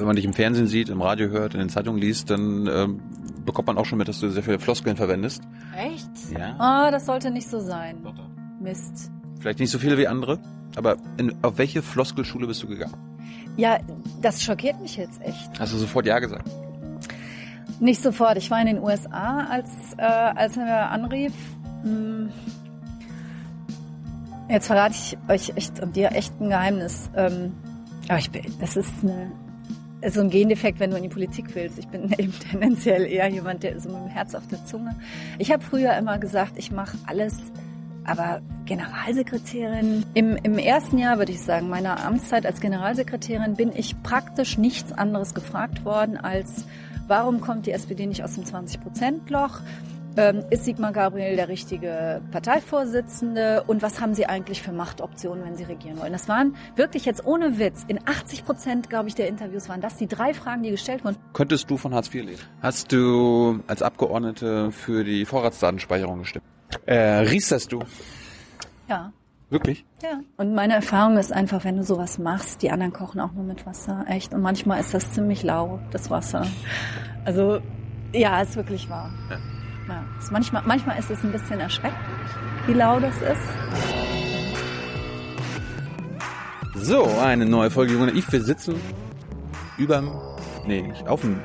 wenn man dich im Fernsehen sieht, im Radio hört, in den Zeitungen liest, dann ähm, bekommt man auch schon mit, dass du sehr viele Floskeln verwendest. Echt? Ja. Ah, das sollte nicht so sein. Doch, doch. Mist. Vielleicht nicht so viele wie andere, aber in, auf welche Floskelschule bist du gegangen? Ja, das schockiert mich jetzt echt. Hast du sofort Ja gesagt? Nicht sofort. Ich war in den USA, als, äh, als er anrief. Hm. Jetzt verrate ich euch echt und dir echt ein Geheimnis. Ähm, aber ich bin, das ist eine, so ein Gendefekt, wenn du in die Politik willst. Ich bin eben tendenziell eher jemand, der so mit dem Herz auf der Zunge. Ich habe früher immer gesagt, ich mache alles, aber Generalsekretärin. Im, Im ersten Jahr, würde ich sagen, meiner Amtszeit als Generalsekretärin bin ich praktisch nichts anderes gefragt worden als, warum kommt die SPD nicht aus dem 20-Prozent-Loch? Ähm, ist Sigmar Gabriel der richtige Parteivorsitzende? Und was haben Sie eigentlich für Machtoptionen, wenn Sie regieren wollen? Das waren wirklich jetzt ohne Witz, in 80 Prozent, glaube ich, der Interviews waren das die drei Fragen, die gestellt wurden. Könntest du von Hartz IV leben? Hast du als Abgeordnete für die Vorratsdatenspeicherung gestimmt? Äh, riesterst du? Ja. Wirklich? Ja. Und meine Erfahrung ist einfach, wenn du sowas machst, die anderen kochen auch nur mit Wasser, echt. Und manchmal ist das ziemlich lau, das Wasser. Also, ja, ist wirklich wahr. Ja. Ja, ist manchmal, manchmal ist es ein bisschen erschreckend, wie lau das ist. So, eine neue Folge Junge Naiv. Wir sitzen überm, nee, nicht auf dem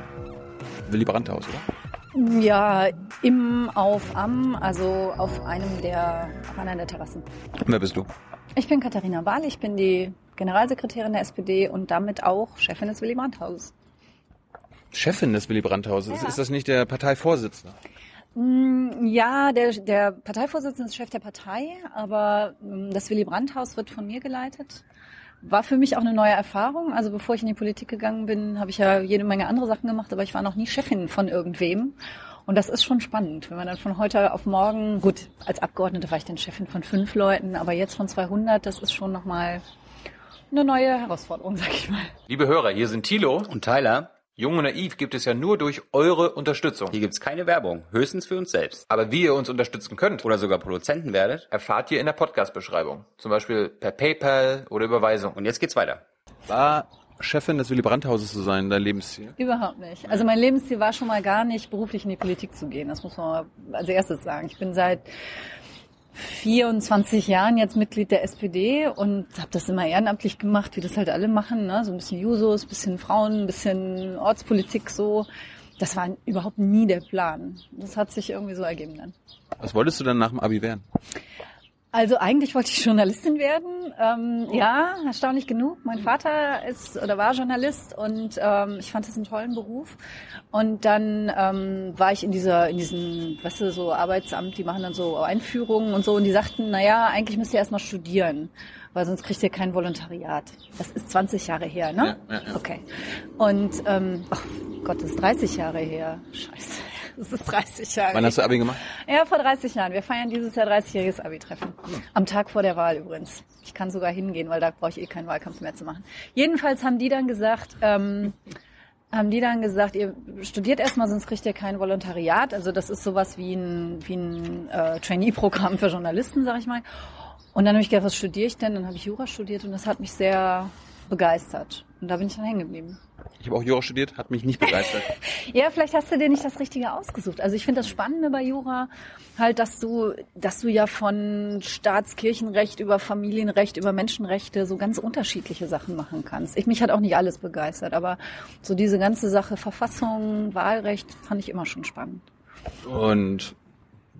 Willy Brandt Haus, oder? Ja, im, auf, am, also auf einem der, auf einer der Terrassen. Wer bist du? Ich bin Katharina Wahl, ich bin die Generalsekretärin der SPD und damit auch Chefin des Willy Brandt Hauses. Chefin des Willy Brandt Hauses. Ja. Ist das nicht der Parteivorsitzende? Mm, Ja, der, der Parteivorsitzende ist Chef der Partei, aber mm, das Willy Brandt Haus wird von mir geleitet. War für mich auch eine neue Erfahrung. Also bevor ich in die Politik gegangen bin, habe ich ja jede Menge andere Sachen gemacht, aber ich war noch nie Chefin von irgendwem. Und das ist schon spannend, wenn man dann von heute auf morgen, gut, als Abgeordnete war ich dann Chefin von fünf Leuten, aber jetzt von 200, das ist schon nochmal eine neue Herausforderung, sag ich mal. Liebe Hörer, hier sind Thilo. Und Tyler, Jung und Naiv gibt es ja nur durch eure Unterstützung. hier gibt's keine Werbung, höchstens für uns selbst. Aber wie ihr uns unterstützen könnt, Oder sogar Produzenten werdet. erfahrt ihr in der Podcast-Beschreibung. Zum Beispiel per PayPal oder Überweisung. Und jetzt geht's weiter. War Chefin des Willy Brandt Hauses zu sein dein Lebensziel? Überhaupt nicht. Also mein Lebensziel war schon mal gar nicht, beruflich in die Politik zu gehen. Das muss man als erstes sagen. Ich bin seit 24 Jahren jetzt Mitglied der SPD und habe das immer ehrenamtlich gemacht, wie das halt alle machen. Ne? So ein bisschen Jusos, bisschen Frauen, ein bisschen Ortspolitik so. Das war überhaupt nie der Plan. Das hat sich irgendwie so ergeben dann. Was wolltest du dann nach dem Abi werden? Also eigentlich wollte ich Journalistin werden. Ähm, Ja, erstaunlich genug. Mein Vater ist oder war Journalist und ähm, ich fand das einen tollen Beruf. Und dann ähm, war ich in dieser, in diesem, weißt du, so Arbeitsamt, die machen dann so Einführungen und so und die sagten, na ja, eigentlich müsst ihr erstmal studieren, weil sonst kriegt ihr kein Volontariat. Das ist 20 Jahre her, ne? Ja, ja, ja. Okay. Und ähm, ach Gott, das ist 30 Jahre her. Scheiße. Das ist 30 Jahre Wann hast du Abi gemacht? ja, vor 30 Jahren. Wir feiern dieses Jahr 30-jähriges Abi-Treffen. Am Tag vor der Wahl übrigens. Ich kann sogar hingehen, weil da brauche ich eh keinen Wahlkampf mehr zu machen. Jedenfalls haben die dann gesagt, ähm, haben die dann gesagt, ihr studiert erstmal, sonst kriegt ihr kein Volontariat. Also das ist sowas wie ein, wie ein äh, Trainee-Programm für Journalisten, sag ich mal. Und dann habe ich gedacht, was studiere ich denn? Dann habe ich Jura studiert und das hat mich sehr begeistert. Und da bin ich dann hängen geblieben. Ich habe auch Jura studiert, hat mich nicht begeistert. Ja, vielleicht hast du dir nicht das Richtige ausgesucht. Also ich finde das Spannende bei Jura halt, dass du, dass du ja von Staatskirchenrecht über Familienrecht, über Menschenrechte so ganz unterschiedliche Sachen machen kannst. Ich, mich hat auch nicht alles begeistert, aber so diese ganze Sache Verfassung, Wahlrecht fand ich immer schon spannend. Und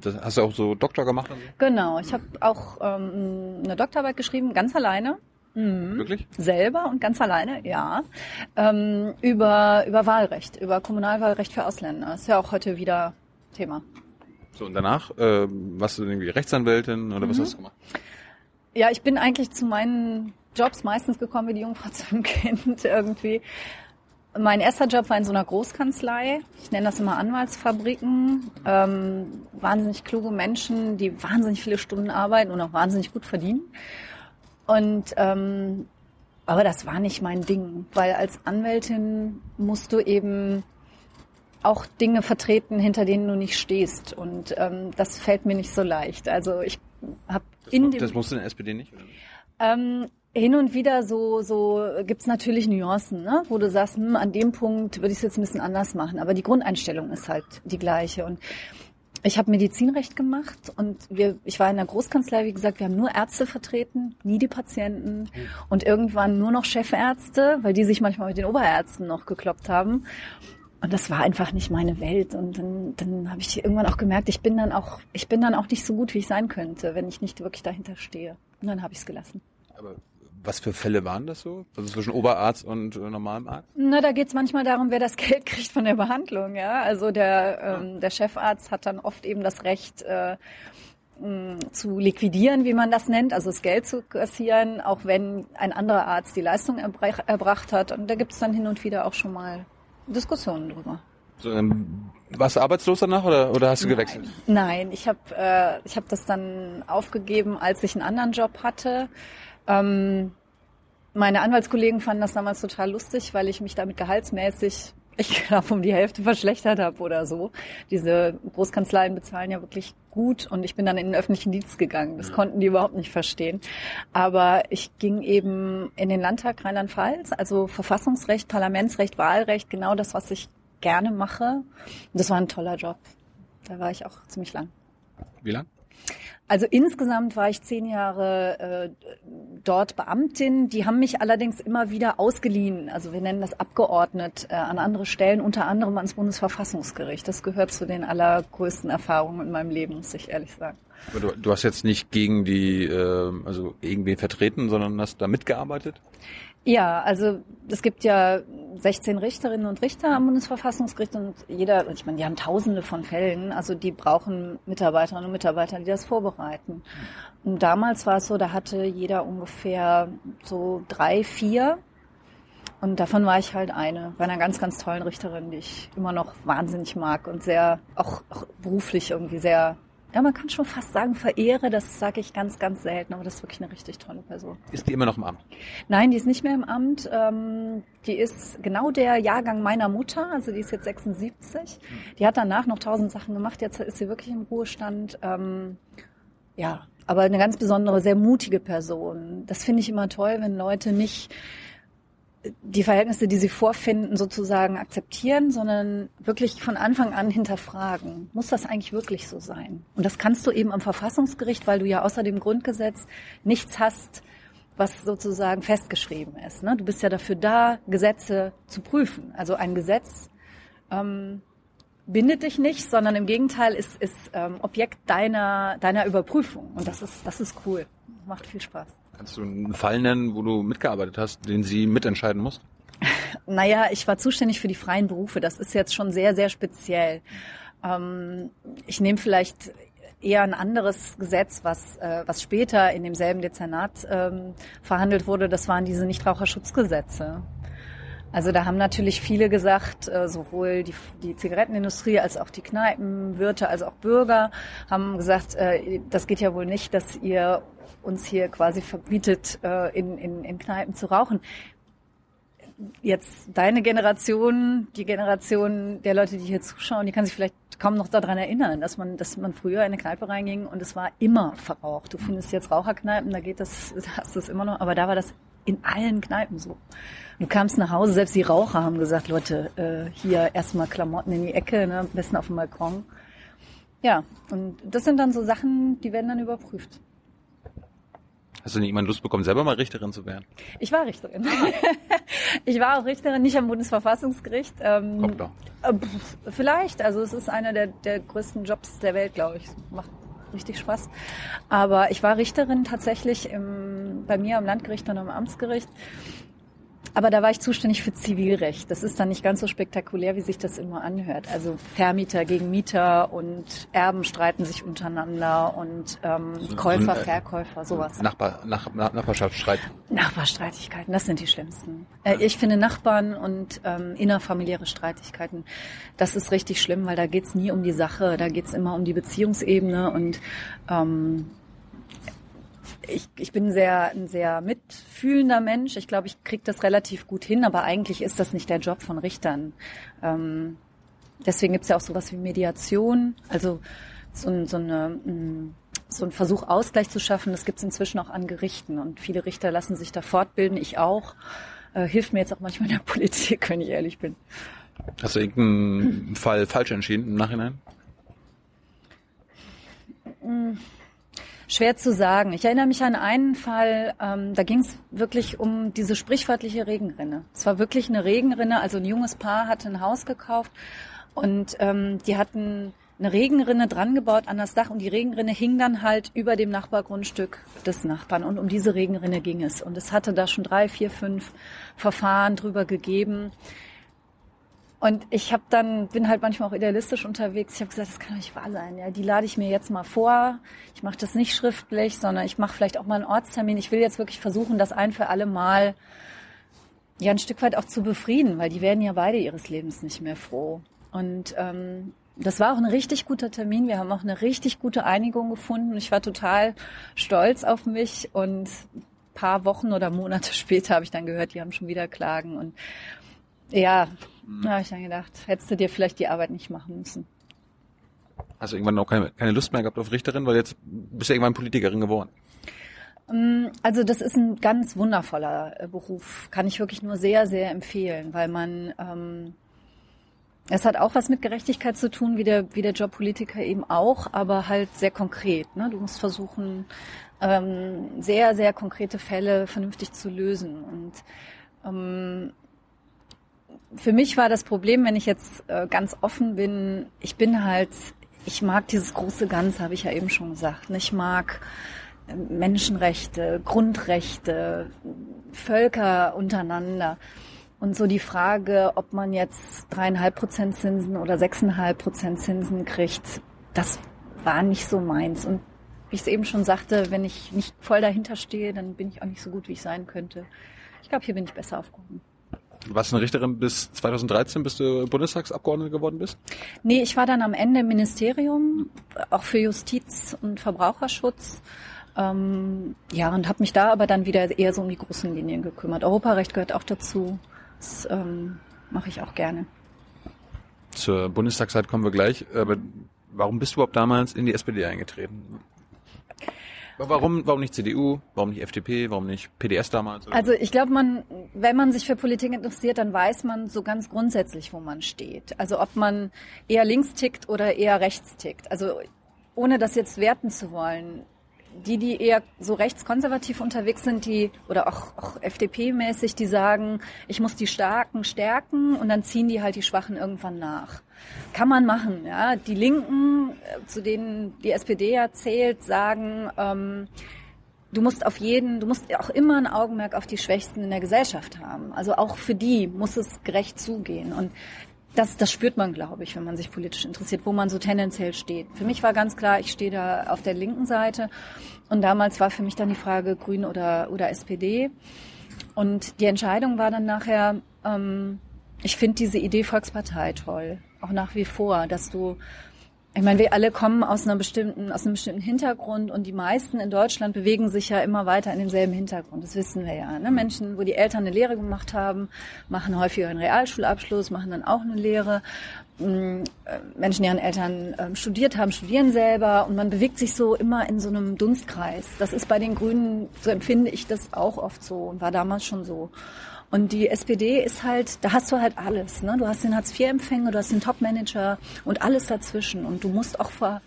das hast du auch so Doktor gemacht? Genau, ich habe auch ähm, eine Doktorarbeit geschrieben, ganz alleine. Mhm. Wirklich? Selber und ganz alleine, ja. Ähm, über, über Wahlrecht, über Kommunalwahlrecht für Ausländer. Ist ja auch heute wieder Thema. So, und danach ähm, warst du irgendwie Rechtsanwältin oder was hast du gemacht? Ja, ich bin eigentlich zu meinen Jobs meistens gekommen wie die Jungfrau zum Kind irgendwie. Mein erster Job war in so einer Großkanzlei. Ich nenne das immer Anwaltsfabriken. Ähm, wahnsinnig kluge Menschen, die wahnsinnig viele Stunden arbeiten und auch wahnsinnig gut verdienen. Und ähm, aber das war nicht mein Ding, weil als Anwältin musst du eben auch Dinge vertreten, hinter denen du nicht stehst. Und ähm, das fällt mir nicht so leicht. Also ich habe in dem Das musst du in der SPD nicht, oder? ähm, hin und wieder so, so gibt's natürlich Nuancen, ne? wo du sagst, hm, an dem Punkt würde ich es jetzt ein bisschen anders machen. Aber die Grundeinstellung ist halt die gleiche. Und ich habe Medizinrecht gemacht und wir, ich war in der Großkanzlei, wie gesagt, wir haben nur Ärzte vertreten, nie die Patienten und irgendwann nur noch Chefärzte, weil die sich manchmal mit den Oberärzten noch gekloppt haben. Und das war einfach nicht meine Welt. Und dann, dann habe ich irgendwann auch gemerkt, ich bin dann auch, ich bin dann auch nicht so gut, wie ich sein könnte, wenn ich nicht wirklich dahinter stehe. Und dann habe ich es gelassen. Aber was für Fälle waren das so? Also zwischen Oberarzt und äh, normalem Arzt? Na, da geht's manchmal darum, wer das Geld kriegt von der Behandlung, ja. Also der, ähm, der Chefarzt hat dann oft eben das Recht, äh, zu liquidieren, wie man das nennt, also das Geld zu kassieren, auch wenn ein anderer Arzt die Leistung erbrach, erbracht hat. Und da gibt's dann hin und wieder auch schon mal Diskussionen drüber. So, ähm, warst du arbeitslos danach oder, oder hast du gewechselt? Nein, ich habe äh, ich hab das dann aufgegeben, als ich einen anderen Job hatte. Ähm, meine Anwaltskollegen fanden das damals total lustig, weil ich mich damit gehaltsmäßig, ich glaube, um die Hälfte verschlechtert habe oder so. Diese Großkanzleien bezahlen ja wirklich gut und ich bin dann in den öffentlichen Dienst gegangen. Das konnten die überhaupt nicht verstehen. Aber ich ging eben in den Landtag Rheinland-Pfalz, also Verfassungsrecht, Parlamentsrecht, Wahlrecht, genau das, was ich gerne mache. Und das war ein toller Job. Da war ich auch ziemlich lang. Wie lang? Also insgesamt war ich zehn Jahre äh, dort Beamtin. Die haben mich allerdings immer wieder ausgeliehen. Also wir nennen das abgeordnet äh, an andere Stellen, unter anderem ans Bundesverfassungsgericht. Das gehört zu den allergrößten Erfahrungen in meinem Leben, muss ich ehrlich sagen. Aber du, du hast jetzt nicht gegen die, äh, also irgendwen vertreten, sondern hast da mitgearbeitet? Ja, also es gibt ja 16 Richterinnen und Richter am Bundesverfassungsgericht und jeder, ich meine, die haben tausende von Fällen, also die brauchen Mitarbeiterinnen und Mitarbeiter, die das vorbereiten. Und damals war es so, da hatte jeder ungefähr so drei, vier. Und davon war ich halt eine, bei einer ganz, ganz tollen Richterin, die ich immer noch wahnsinnig mag und sehr, auch, auch beruflich irgendwie sehr ja, man kann schon fast sagen, verehre, das sage ich ganz, ganz selten, aber das ist wirklich eine richtig tolle Person. Ist die immer noch im Amt? Nein, die ist nicht mehr im Amt. Ähm, die ist genau der Jahrgang meiner Mutter, also die ist jetzt 76. Die hat danach noch tausend Sachen gemacht, jetzt ist sie wirklich im Ruhestand. Ähm, ja, aber eine ganz besondere, sehr mutige Person. Das finde ich immer toll, wenn Leute nicht die Verhältnisse, die sie vorfinden, sozusagen akzeptieren, sondern wirklich von Anfang an hinterfragen. Muss das eigentlich wirklich so sein? Und das kannst du eben am Verfassungsgericht, weil du ja außer dem Grundgesetz nichts hast, was sozusagen festgeschrieben ist. Ne? Du bist ja dafür da, Gesetze zu prüfen. Also ein Gesetz ähm, bindet dich nicht, sondern im Gegenteil ist, ist ähm, Objekt deiner, deiner Überprüfung. Und das ist, das ist cool. Macht viel Spaß. Kannst du einen Fall nennen, wo du mitgearbeitet hast, den sie mitentscheiden musst? Naja, ich war zuständig für die freien Berufe. Das ist jetzt schon sehr, sehr speziell. Ähm, ich nehme vielleicht eher ein anderes Gesetz, was, äh, was später in demselben Dezernat ähm, verhandelt wurde. Das waren diese Nichtraucherschutzgesetze. Also da haben natürlich viele gesagt, äh, sowohl die, die Zigarettenindustrie als auch die Kneipenwirte als auch Bürger haben gesagt, äh, das geht ja wohl nicht, dass ihr uns hier quasi verbietet, äh, in, in, in Kneipen zu rauchen. Jetzt deine Generation, die Generation der Leute, die hier zuschauen, die kann sich vielleicht kaum noch daran erinnern, dass man, dass man früher in eine Kneipe reinging und es war immer verraucht. Du findest jetzt Raucherkneipen, da geht das, hast du es immer noch, aber da war das in allen Kneipen so. Du kamst nach Hause, selbst die Raucher haben gesagt, Leute, äh, hier erstmal Klamotten in die Ecke, ne, am besten auf dem Balkon. Ja, und das sind dann so Sachen, die werden dann überprüft. Hast du nicht jemand Lust bekommen, selber mal Richterin zu werden? Ich war Richterin. ich war auch Richterin, nicht am Bundesverfassungsgericht. Ähm, Kommt doch. äh, Vielleicht, also es ist einer der, der größten Jobs der Welt, glaube ich. Macht richtig Spaß. Aber ich war Richterin tatsächlich im, bei mir am Landgericht und am Amtsgericht. Aber da war ich zuständig für Zivilrecht. Das ist dann nicht ganz so spektakulär, wie sich das immer anhört. Also Vermieter gegen Mieter und Erben streiten sich untereinander und ähm, So- Käufer, so ein, äh, Verkäufer, sowas. Nachbar, nach, nach, Nachbarschaftsstreit. Nachbarstreitigkeiten, das sind die schlimmsten. Äh, ich finde Nachbarn und ähm, innerfamiliäre Streitigkeiten, das ist richtig schlimm, weil da geht's nie um die Sache, da geht's immer um die Beziehungsebene und ähm, ich, ich bin sehr, ein sehr mitfühlender Mensch. Ich glaube, ich kriege das relativ gut hin, aber eigentlich ist das nicht der Job von Richtern. Ähm, deswegen gibt's ja auch sowas wie Mediation, also so, ein- so eine, mm, so ein Versuch, Ausgleich zu schaffen, das gibt es inzwischen auch an Gerichten. Und viele Richter lassen sich da fortbilden, ich auch. Äh, hilft mir jetzt auch manchmal in der Politik, wenn ich ehrlich bin. Hast du irgendeinen Fall falsch entschieden im Nachhinein? Schwer zu sagen. Ich erinnere mich an einen Fall, ähm, da ging es wirklich um diese sprichwörtliche Regenrinne. Es war wirklich eine Regenrinne, also ein junges Paar hatte ein Haus gekauft und ähm, die hatten eine Regenrinne dran gebaut an das Dach und die Regenrinne hing dann halt über dem Nachbargrundstück des Nachbarn und um diese Regenrinne ging es. Und es hatte da schon drei, vier, fünf Verfahren drüber gegeben. Und ich habe dann bin halt manchmal auch idealistisch unterwegs. Ich habe gesagt, das kann doch nicht wahr sein. Ja, die lade ich mir jetzt mal vor. Ich mache das nicht schriftlich, sondern ich mache vielleicht auch mal einen Ortstermin. Ich will jetzt wirklich versuchen, das ein für alle Mal ja ein Stück weit auch zu befrieden, weil die werden ja beide ihres Lebens nicht mehr froh. Und ähm, das war auch ein richtig guter Termin. Wir haben auch eine richtig gute Einigung gefunden. Ich war total stolz auf mich und paar Wochen oder Monate später habe ich dann gehört, die haben schon wieder Klagen und ja, da habe ich dann gedacht, hättest du dir vielleicht die Arbeit nicht machen müssen. Hast du irgendwann auch keine, keine Lust mehr gehabt auf Richterin, weil jetzt bist du irgendwann Politikerin geworden? Also das ist ein ganz wundervoller äh, Beruf, kann ich wirklich nur sehr, sehr empfehlen, weil man ähm, es hat auch was mit Gerechtigkeit zu tun, wie der, wie der Job Politiker eben auch, aber halt sehr konkret. Ne? Du musst versuchen, ähm, sehr, sehr konkrete Fälle vernünftig zu lösen. Und ähm, für mich war das Problem, wenn ich jetzt äh, ganz offen bin, ich bin halt, ich mag dieses große Ganze, habe ich ja eben schon gesagt. Ich mag äh, Menschenrechte, Grundrechte, Völker untereinander. Und so die Frage, ob man jetzt dreieinhalb Prozent Zinsen oder sechseinhalb Prozent Zinsen kriegt, das war nicht so meins. Und wie ich es eben schon sagte, wenn ich nicht voll dahinter stehe, dann bin ich auch nicht so gut, wie ich sein könnte. Ich glaube, hier bin ich besser aufgehoben. Du warst eine Richterin bis 2013, bis du Bundestagsabgeordnete geworden bist? Nee, ich war dann am Ende im Ministerium, auch für Justiz und Verbraucherschutz. Ähm, ja, und habe mich da aber dann wieder eher so um die großen Linien gekümmert. Europarecht gehört auch dazu. Das ähm, mache ich auch gerne. Zur Bundestagszeit kommen wir gleich. Aber warum bist du überhaupt damals in die SPD eingetreten? Warum, warum nicht CDU? Warum nicht FDP? Warum nicht PDS damals? Also ich glaube, man, wenn man sich für Politik interessiert, dann weiß man so ganz grundsätzlich, wo man steht. Also ob man eher links tickt oder eher rechts tickt. Also ohne das jetzt werten zu wollen, die, die eher so rechtskonservativ unterwegs sind, die oder auch, auch FDP-mäßig, die sagen, ich muss die Starken stärken und dann ziehen die halt die Schwachen irgendwann nach. Kann man machen, ja. Die Linken, äh, zu denen die SPD ja zählt, sagen, ähm, du musst auf jeden, du musst auch immer ein Augenmerk auf die Schwächsten in der Gesellschaft haben. Also auch für die muss es gerecht zugehen. Und das, das spürt man, glaube ich, wenn man sich politisch interessiert, wo man so tendenziell steht. Für mich war ganz klar, ich stehe da auf der linken Seite. Und damals war für mich dann die Frage Grün oder, oder SPD. Und die Entscheidung war dann nachher, ähm, ich finde diese Idee Volkspartei toll, auch nach wie vor, dass du ich meine, wir alle kommen aus einer bestimmten, aus einem bestimmten Hintergrund und die meisten in Deutschland bewegen sich ja immer weiter in demselben Hintergrund. Das wissen wir ja. Ne? Menschen, wo die Eltern eine Lehre gemacht haben, machen häufiger einen Realschulabschluss, machen dann auch eine Lehre. Mm, äh, Menschen, deren Eltern ähm, studiert haben, studieren selber und man bewegt sich so immer in so einem Dunstkreis. Das ist bei den Grünen, so empfinde ich das auch oft so und war damals schon so. Und die SPD ist halt, da hast du halt alles. Ne? Du hast den Hartz-IV-Empfänger, du hast den Top-Manager und alles dazwischen. Und du musst auch vor,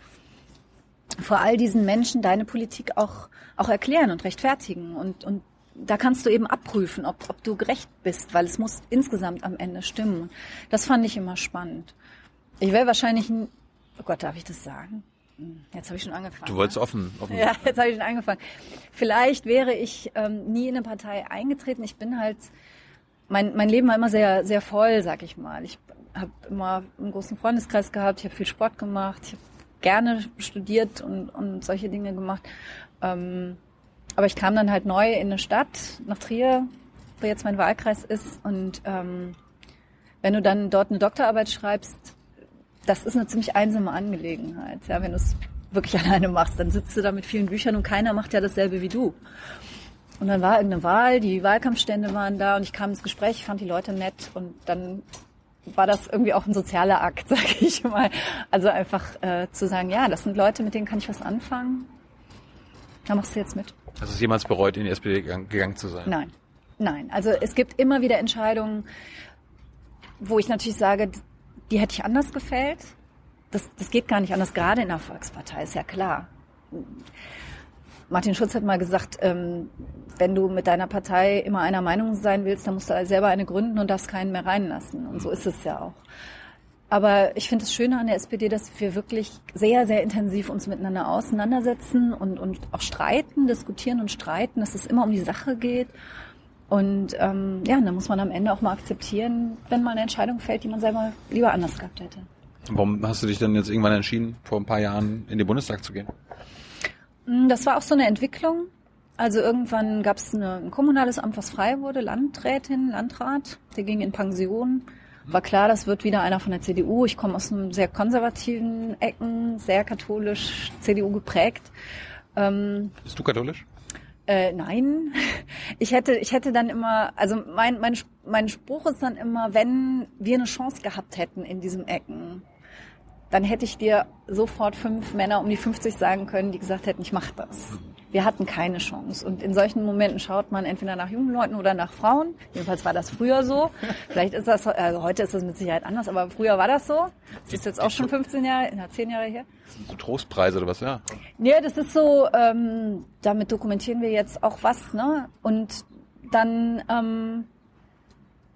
vor all diesen Menschen deine Politik auch, auch erklären und rechtfertigen. Und, und da kannst du eben abprüfen, ob, ob du gerecht bist, weil es muss insgesamt am Ende stimmen. Das fand ich immer spannend. Ich wäre wahrscheinlich ein, oh Gott, darf ich das sagen? Hm, jetzt habe ich schon angefangen. Du wolltest offen, offen. Ja, jetzt habe ich schon angefangen. Vielleicht wäre ich ähm, nie in eine Partei eingetreten. Ich bin halt mein, mein Leben war immer sehr, sehr voll, sag ich mal. Ich habe immer einen großen Freundeskreis gehabt, ich habe viel Sport gemacht, ich habe gerne studiert und, und solche Dinge gemacht. Ähm, aber ich kam dann halt neu in eine Stadt, nach Trier, wo jetzt mein Wahlkreis ist. Und ähm, wenn du dann dort eine Doktorarbeit schreibst, das ist eine ziemlich einsame Angelegenheit. Ja, wenn du es wirklich alleine machst, dann sitzt du da mit vielen Büchern und keiner macht ja dasselbe wie du. Und dann war irgendeine Wahl, die Wahlkampfstände waren da und ich kam ins Gespräch, ich fand die Leute nett und dann war das irgendwie auch ein sozialer Akt, sag ich mal. Also einfach äh, zu sagen, ja, das sind Leute, mit denen kann ich was anfangen. Da machst du jetzt mit. Hast du es jemals bereut, in die SPD gegangen, gegangen zu sein? Nein, nein. Also es gibt immer wieder Entscheidungen, wo ich natürlich sage, die hätte ich anders gefällt. Das, das geht gar nicht anders, gerade in der Volkspartei, ist ja klar. Martin Schulz hat mal gesagt, ähm, wenn du mit deiner Partei immer einer Meinung sein willst, dann musst du selber eine gründen und darfst keinen mehr reinlassen. Und so ist es ja auch. Aber ich finde es schöner an der SPD, dass wir wirklich sehr, sehr intensiv uns miteinander auseinandersetzen und, und auch streiten, diskutieren und streiten, dass es immer um die Sache geht. Und ähm, ja, dann muss man am Ende auch mal akzeptieren, wenn mal eine Entscheidung fällt, die man selber lieber anders gehabt hätte. Warum hast du dich dann jetzt irgendwann entschieden, vor ein paar Jahren in den Bundestag zu gehen? Hm, das war auch so eine Entwicklung. Also irgendwann gab es ein kommunales Amt, was frei wurde, Landrätin, Landrat, der ging in Pension war klar, das wird wieder einer von der CDU. Ich komme aus einem sehr konservativen Ecken, sehr katholisch, CDU geprägt. Ähm, Bist du katholisch? Äh, nein, ich hätte, ich hätte dann immer, also mein, mein, mein Spruch ist dann immer, wenn wir eine Chance gehabt hätten in diesem Ecken, dann hätte ich dir sofort fünf Männer um die 50 sagen können, die gesagt hätten, ich mache das. Wir hatten keine Chance. Und in solchen Momenten schaut man entweder nach jungen Leuten oder nach Frauen. Jedenfalls war das früher so. Vielleicht ist das, also heute ist das mit Sicherheit anders, aber früher war das so. Das ist jetzt auch schon 15 Jahre, na, 10 Jahre her. So Trostpreise oder was, ja? Nee, das ist so, ähm, damit dokumentieren wir jetzt auch was, ne? Und dann, ähm,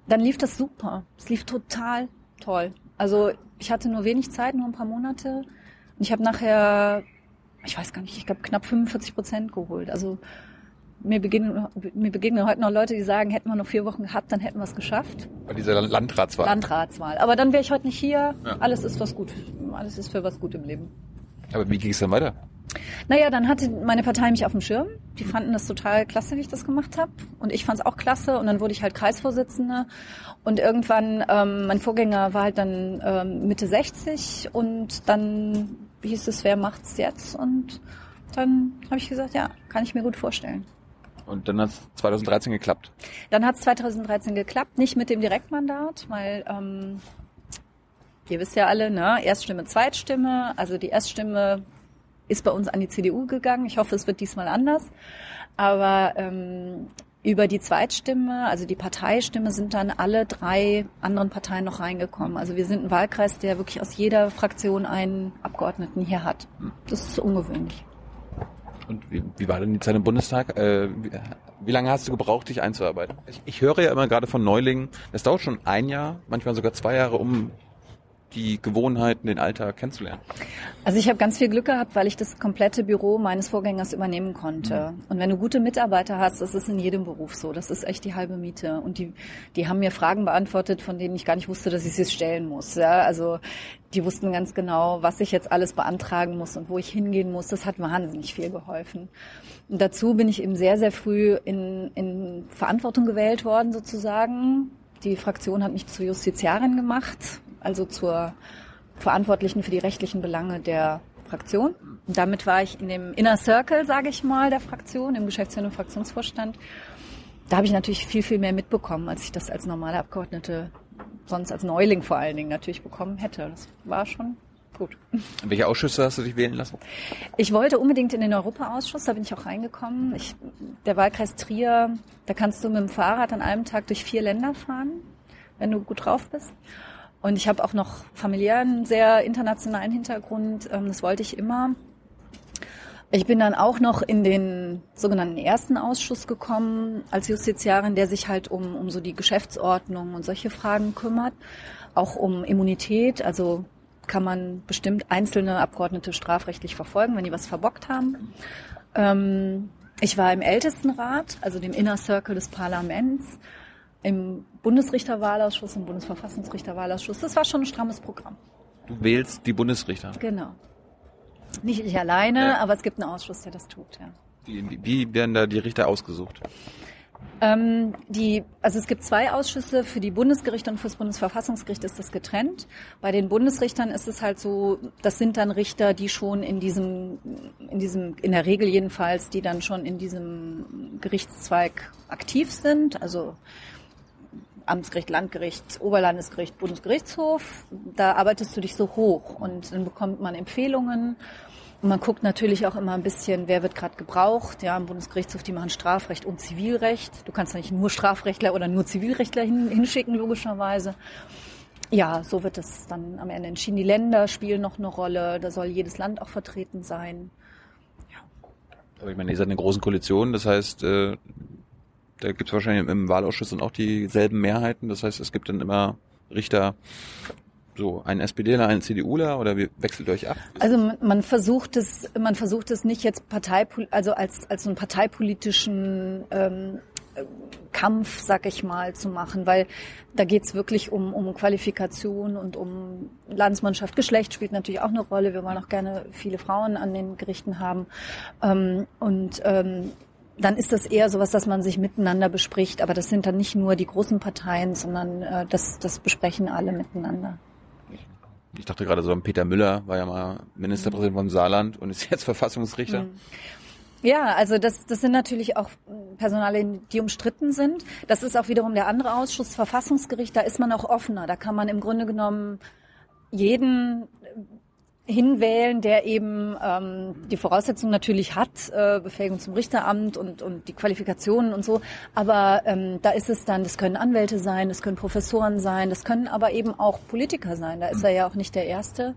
dann lief das super. Es lief total toll. Also ich hatte nur wenig Zeit, nur ein paar Monate. Und ich habe nachher ich weiß gar nicht, ich glaube knapp 45 Prozent geholt. Also mir begegnen, mir begegnen heute noch Leute, die sagen, hätten wir noch vier Wochen gehabt, dann hätten wir es geschafft. Bei dieser Landratswahl. Landratswahl. Aber dann wäre ich heute nicht hier. Ja. Alles ist was gut. Alles ist für was gut im Leben. Aber wie ging es dann weiter? Naja, dann hatte meine Partei mich auf dem Schirm. Die fanden das total klasse, wie ich das gemacht habe. Und ich fand es auch klasse. Und dann wurde ich halt Kreisvorsitzende. Und irgendwann, ähm, mein Vorgänger war halt dann ähm, Mitte 60. Und dann hieß es, wer macht's jetzt? Und dann habe ich gesagt, ja, kann ich mir gut vorstellen. Und dann hat es 2013 geklappt? Dann hat es 2013 geklappt, nicht mit dem Direktmandat, weil ähm, ihr wisst ja alle, ne, Erststimme, Zweitstimme. Also die Erststimme ist bei uns an die CDU gegangen. Ich hoffe, es wird diesmal anders. Aber ähm, über die Zweitstimme, also die Parteistimme, sind dann alle drei anderen Parteien noch reingekommen. Also wir sind ein Wahlkreis, der wirklich aus jeder Fraktion einen Abgeordneten hier hat. Das ist ungewöhnlich. Und wie, wie war denn die Zeit im Bundestag? Äh, wie, wie, lange hast du gebraucht, dich einzuarbeiten? Ich, ich höre ja immer gerade von Neulingen, es dauert schon ein Jahr, manchmal sogar zwei Jahre, um die Gewohnheiten, den Alltag kennenzulernen? Also ich habe ganz viel Glück gehabt, weil ich das komplette Büro meines Vorgängers übernehmen konnte. Mhm. Und wenn du gute Mitarbeiter hast, das ist in jedem Beruf so. Das ist echt die halbe Miete. Und die, die haben mir Fragen beantwortet, von denen ich gar nicht wusste, dass ich sie stellen muss. Ja, also die wussten ganz genau, was ich jetzt alles beantragen muss und wo ich hingehen muss. Das hat wahnsinnig viel geholfen. Und dazu bin ich eben sehr, sehr früh in, in Verantwortung gewählt worden, sozusagen. Die Fraktion hat mich zur Justiziarin gemacht, also zur Verantwortlichen für die rechtlichen Belange der Fraktion. Und damit war ich in dem Inner Circle, sage ich mal, der Fraktion, im Geschäftsführenden Fraktionsvorstand. Da habe ich natürlich viel, viel mehr mitbekommen, als ich das als normale Abgeordnete, sonst als Neuling vor allen Dingen natürlich bekommen hätte. Das war schon gut. Welche Ausschüsse hast du dich wählen lassen? Ich wollte unbedingt in den Europaausschuss, da bin ich auch reingekommen. Ich, der Wahlkreis Trier, da kannst du mit dem Fahrrad an einem Tag durch vier Länder fahren, wenn du gut drauf bist. Und ich habe auch noch familiär einen sehr internationalen Hintergrund. Ähm, das wollte ich immer. Ich bin dann auch noch in den sogenannten ersten Ausschuss gekommen als Justiziarin, der sich halt um, um so die Geschäftsordnung und solche Fragen kümmert. Auch um Immunität, also kann man bestimmt einzelne Abgeordnete strafrechtlich verfolgen, wenn die was verbockt haben. Ähm, ich war im Ältestenrat, also dem Inner Circle des Parlaments im Bundesrichterwahlausschuss, im Bundesverfassungsrichterwahlausschuss. Das war schon ein strammes Programm. Du wählst die Bundesrichter? Genau. Nicht ich alleine, ja. aber es gibt einen Ausschuss, der das tut, ja. Wie, wie werden da die Richter ausgesucht? Ähm, die, also es gibt zwei Ausschüsse, für die Bundesgerichte und fürs Bundesverfassungsgericht ist das getrennt. Bei den Bundesrichtern ist es halt so, das sind dann Richter, die schon in diesem, in diesem, in der Regel jedenfalls, die dann schon in diesem Gerichtszweig aktiv sind. Also Amtsgericht, Landgericht, Oberlandesgericht, Bundesgerichtshof. Da arbeitest du dich so hoch und dann bekommt man Empfehlungen Und man guckt natürlich auch immer ein bisschen, wer wird gerade gebraucht. Ja, im Bundesgerichtshof, die machen Strafrecht und Zivilrecht. Du kannst nicht nur Strafrechtler oder nur Zivilrechtler hin, hinschicken, logischerweise. Ja, so wird es dann am Ende entschieden. Die Länder spielen noch eine Rolle. Da soll jedes Land auch vertreten sein. Aber ich meine, ihr seid eine große Koalition, das heißt, äh, da gibt es wahrscheinlich im Wahlausschuss dann auch dieselben Mehrheiten. Das heißt, es gibt dann immer Richter, so ein SPDler, ein CDUler oder wie wechselt ihr euch ab? Also man, versucht es, man versucht es nicht jetzt Partei, also als als so einen parteipolitischen ähm, Kampf, sag ich mal, zu machen, weil da geht's wirklich um, um Qualifikation und um Landsmannschaft. Geschlecht spielt natürlich auch eine Rolle. Wir wollen auch gerne viele Frauen an den Gerichten haben. Ähm, und ähm, dann ist das eher sowas, dass man sich miteinander bespricht. Aber das sind dann nicht nur die großen Parteien, sondern äh, das, das besprechen alle miteinander. Ich dachte gerade so, Peter Müller war ja mal Ministerpräsident mhm. vom Saarland und ist jetzt Verfassungsrichter. Mhm. Ja, also das, das sind natürlich auch Personalien, die umstritten sind. Das ist auch wiederum der andere Ausschuss, Verfassungsgericht, da ist man auch offener. Da kann man im Grunde genommen jeden hinwählen, der eben ähm, die Voraussetzungen natürlich hat, äh, Befähigung zum Richteramt und, und die Qualifikationen und so. Aber ähm, da ist es dann, das können Anwälte sein, das können Professoren sein, das können aber eben auch Politiker sein. Da ist er ja auch nicht der Erste.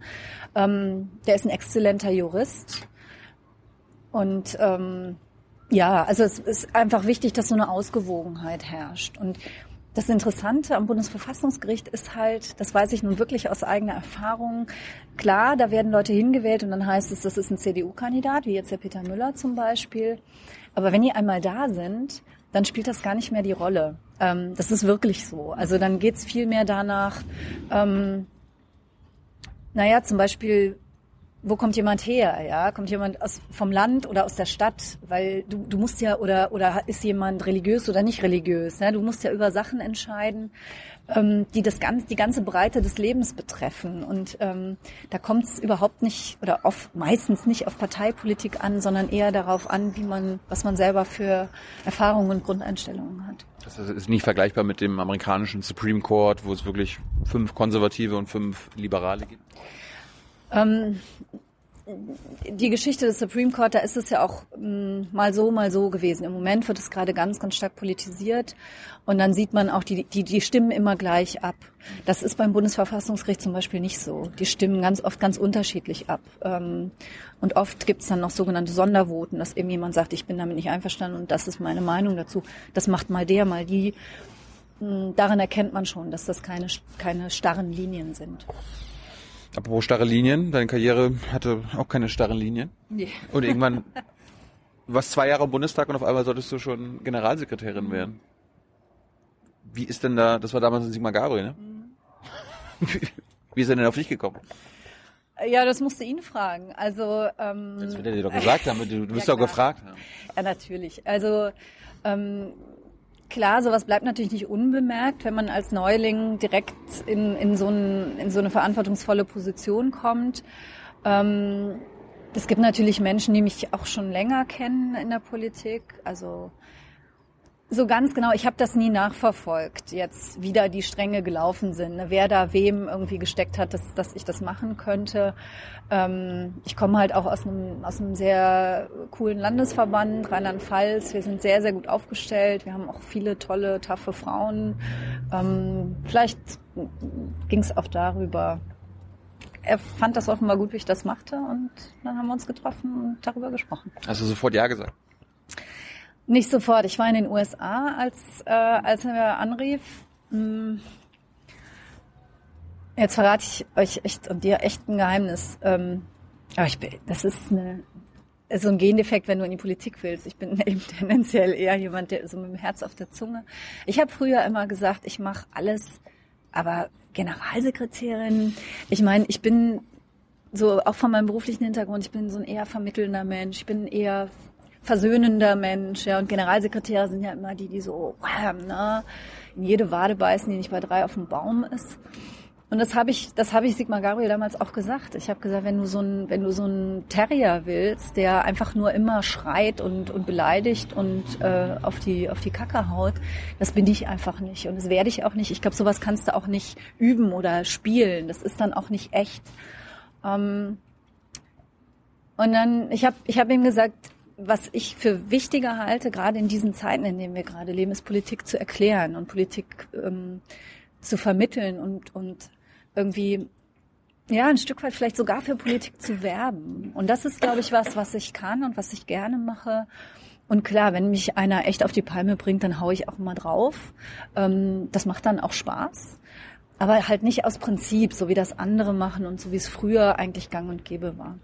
Ähm, der ist ein exzellenter Jurist. Und ähm, ja, also es ist einfach wichtig, dass so eine Ausgewogenheit herrscht. Und das Interessante am Bundesverfassungsgericht ist halt, das weiß ich nun wirklich aus eigener Erfahrung, klar, da werden Leute hingewählt und dann heißt es, das ist ein CDU-Kandidat, wie jetzt der Peter Müller zum Beispiel. Aber wenn die einmal da sind, dann spielt das gar nicht mehr die Rolle. Ähm, das ist wirklich so. Also dann geht's viel mehr danach, ähm, naja, zum Beispiel, wo kommt jemand her? Ja, kommt jemand aus, vom Land oder aus der Stadt? Weil du, du musst ja oder oder ist jemand religiös oder nicht religiös? Ne? Du musst ja über Sachen entscheiden, ähm, die das ganz, die ganze Breite des Lebens betreffen. Und ähm, da kommt es überhaupt nicht oder oft meistens nicht auf Parteipolitik an, sondern eher darauf an, wie man, was man selber für Erfahrungen und Grundeinstellungen hat. Das ist nicht vergleichbar mit dem amerikanischen Supreme Court, wo es wirklich fünf Konservative und fünf Liberale gibt. Ähm, die Geschichte des Supreme Court, da ist es ja auch mh, mm, mal so, mal so gewesen. Im Moment wird es gerade ganz, ganz stark politisiert und dann sieht man auch, die, die, die stimmen immer gleich ab. Das ist beim Bundesverfassungsgericht zum Beispiel nicht so. Die stimmen ganz oft ganz unterschiedlich ab. Ähm, und oft gibt es dann noch sogenannte Sondervoten, dass irgendjemand sagt, ich bin damit nicht einverstanden und das ist meine Meinung dazu. Das macht mal der, mal die. Mm, daran erkennt man schon, dass das keine, keine starren Linien sind. Apropos starre Linien, deine Karriere hatte auch keine starren Linien. Nee. Und irgendwann, du warst zwei Jahre im Bundestag und auf einmal solltest du schon Generalsekretärin werden. Wie ist denn da, das war damals in Sigmar Gabriel, ne? Mhm. Wie ist er denn auf dich gekommen? Ja, das musst du ihn fragen. Also ähm, Jetzt wird er dir doch gesagt haben, du, du bist ja, doch gefragt haben. Ja, natürlich. Also ähm, Klar, sowas bleibt natürlich nicht unbemerkt, wenn man als Neuling direkt in, in, so, ein, in so eine verantwortungsvolle Position kommt. Ähm, es gibt natürlich Menschen, die mich auch schon länger kennen in der Politik. Also so ganz genau, ich habe das nie nachverfolgt, jetzt wieder die Stränge gelaufen sind, ne? wer da wem irgendwie gesteckt hat, dass, dass ich das machen könnte. Ähm, ich komme halt auch aus einem, aus einem sehr coolen Landesverband, Rheinland-Pfalz. Wir sind sehr, sehr gut aufgestellt. Wir haben auch viele tolle, taffe Frauen. Ähm, vielleicht ging es auch darüber. Er fand das offenbar gut, wie ich das machte und dann haben wir uns getroffen und darüber gesprochen. Hast du sofort Ja gesagt? Nicht sofort. Ich war in den USA, als, äh, als er mir anrief. Hm. Jetzt verrate ich euch echt und dir echt ein Geheimnis. Ähm, aber ich bin, das ist eine, so ein Gendefekt, wenn du in die Politik willst. Ich bin eben tendenziell eher jemand, der so mit dem Herz auf der Zunge. Ich habe früher immer gesagt, ich mache alles, aber Generalsekretärin. Ich meine, ich bin so auch von meinem beruflichen Hintergrund, ich bin so ein eher vermittelnder Mensch. Ich bin eher versöhnender Mensch, ja, und Generalsekretäre sind ja immer die, die so wham, ne, in jede Wade beißen, die nicht bei drei auf dem Baum ist. Und das habe ich, das habe ich Sigmar Gabriel damals auch gesagt. Ich habe gesagt, wenn du so ein, wenn du so ein Terrier willst, der einfach nur immer schreit und, und beleidigt und äh, auf die auf die Kacke haut, das bin ich einfach nicht und das werde ich auch nicht. Ich glaube, sowas kannst du auch nicht üben oder spielen. Das ist dann auch nicht echt. Ähm, Und dann, ich habe ich hab ihm gesagt, was ich für wichtiger halte, gerade in diesen Zeiten, in denen wir gerade leben, ist Politik zu erklären und Politik ähm, zu vermitteln und, und irgendwie ja, ein Stück weit vielleicht sogar für Politik zu werben. Und das ist, glaube ich, was, was ich kann und was ich gerne mache. Und klar, wenn mich einer echt auf die Palme bringt, dann hau ich auch mal drauf. Ähm, das macht dann auch Spaß. Aber halt nicht aus Prinzip, so wie das andere machen und so wie es früher eigentlich gang und gäbe war.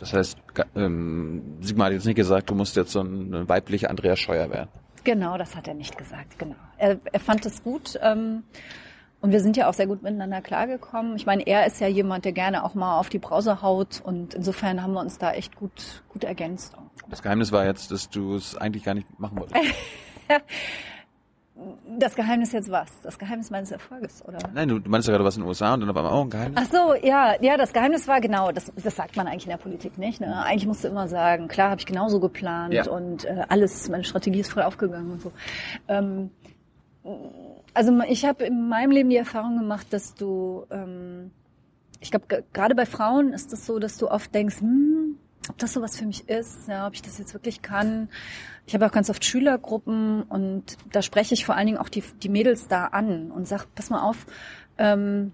Das heißt, ähm, Sigmar hat jetzt nicht gesagt, du musst jetzt so eine weibliche Andrea Scheuer werden. Genau, das hat er nicht gesagt, genau. Er, er fand es gut. Ähm, und wir sind ja auch sehr gut miteinander klargekommen. Ich meine, er ist ja jemand, der gerne auch mal auf die Brause haut und insofern haben wir uns da echt gut, gut ergänzt. Das Geheimnis war jetzt, dass du es eigentlich gar nicht machen wolltest. Das Geheimnis jetzt was? Das Geheimnis meines Erfolges, oder? Nein, du, du meinst ja gerade was in den USA und dann auf einmal auch ein Geheimnis. Ach so, ja, ja, das Geheimnis war genau, das, das sagt man eigentlich in der Politik nicht. Ne? Eigentlich musst du immer sagen, klar, habe ich genauso geplant Ja. und äh, alles, meine Strategie ist voll aufgegangen und so. Ähm, also ich habe in meinem Leben die Erfahrung gemacht, dass du, ähm, ich glaube, gerade bei Frauen ist es das so, dass du oft denkst, hm, ob das so was für mich ist, ja, ob ich das jetzt wirklich kann. Ich habe auch ganz oft Schülergruppen und da spreche ich vor allen Dingen auch die, die Mädels da an und sag, pass mal auf, ähm,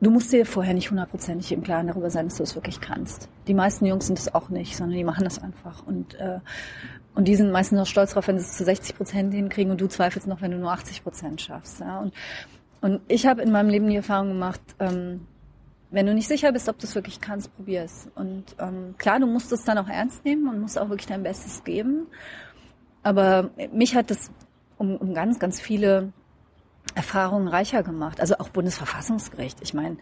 du musst dir vorher nicht hundertprozentig im Klaren darüber sein, dass du es wirklich kannst. Die meisten Jungs sind es auch nicht, sondern die machen das einfach und äh, und die sind meistens noch stolz darauf, wenn sie es zu 60 Prozent hinkriegen und du zweifelst noch, wenn du nur 80 Prozent schaffst. Ja? Und, und ich habe in meinem Leben die Erfahrung gemacht, ähm, wenn du nicht sicher bist, ob du es wirklich kannst, probier es. Und ähm, klar, du musst es dann auch ernst nehmen und musst auch wirklich dein Bestes geben. Aber mich hat das um, um ganz, ganz viele Erfahrungen reicher gemacht. Also auch Bundesverfassungsgericht. Ich meine,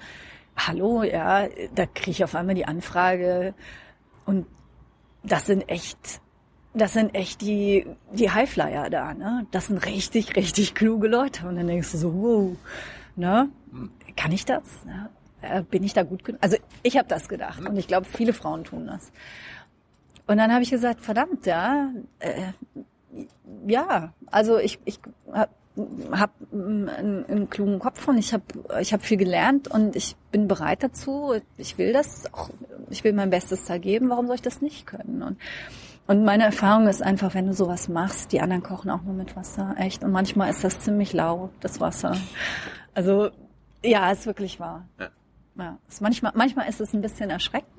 hallo, ja, da kriege ich auf einmal die Anfrage und das sind echt, das sind echt die, die Highflyer da, ne? Das sind richtig, richtig kluge Leute. Und dann denkst du so, wow, ne? Kann ich das? Äh, Bin ich da gut genug? Also ich habe das gedacht und ich glaube, viele Frauen tun das. Und dann habe ich gesagt, verdammt, ja, äh, ja, also ich, ich habe hab einen, einen klugen Kopf und ich habe ich hab viel gelernt und ich bin bereit dazu. Ich will das auch, ich will mein Bestes da geben. Warum soll ich das nicht können? Und, und meine Erfahrung ist einfach, wenn du sowas machst, die anderen kochen auch nur mit Wasser, echt. Und manchmal ist das ziemlich lau, das Wasser. Also ja, ist wirklich wahr. Ja. Ja, ist manchmal, manchmal ist es ein bisschen erschreckend,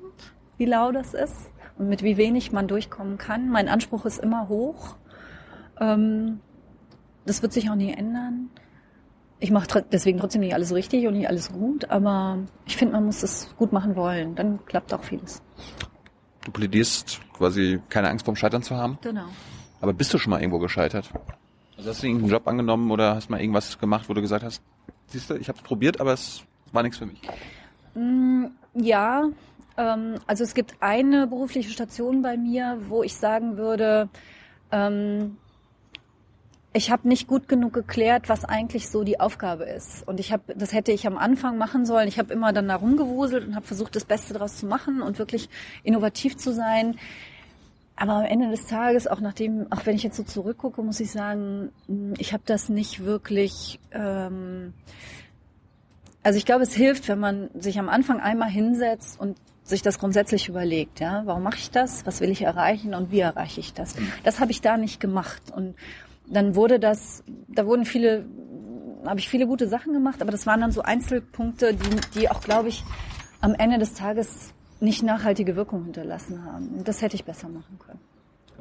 wie lau das ist und mit wie wenig man durchkommen kann. Mein Anspruch ist immer hoch. Ähm, das wird sich auch nie ändern. Ich mache tr deswegen trotzdem nicht alles richtig und nicht alles gut, aber ich finde, man muss es gut machen wollen. Dann klappt auch vieles. Du plädierst quasi keine Angst vorm Scheitern zu haben. Genau. Aber bist du schon mal irgendwo gescheitert? Also hast du irgendeinen Job angenommen oder hast mal irgendwas gemacht, wo du gesagt hast, siehst du, ich habe es probiert, aber es war nichts für mich. Mm, Ja, ähm, also es gibt eine berufliche Station bei mir, wo ich sagen würde, ähm, ich habe nicht gut genug geklärt, was eigentlich so die Aufgabe ist. Und ich habe, das hätte ich am Anfang machen sollen. Ich habe immer dann da rumgewuselt und habe versucht, das Beste daraus zu machen und wirklich innovativ zu sein. Aber am Ende des Tages, auch nachdem, auch wenn ich jetzt so zurückgucke, muss ich sagen, ich habe das nicht wirklich. Ähm, also ich glaube, es hilft, wenn man sich am Anfang einmal hinsetzt und sich das grundsätzlich überlegt, ja, warum mache ich das, was will ich erreichen und wie erreiche ich das? Das habe ich da nicht gemacht und dann wurde das, da wurden viele, habe ich viele gute Sachen gemacht, aber das waren dann so Einzelpunkte, die, die auch, glaube ich, am Ende des Tages nicht nachhaltige Wirkung hinterlassen haben. Und das hätte ich besser machen können.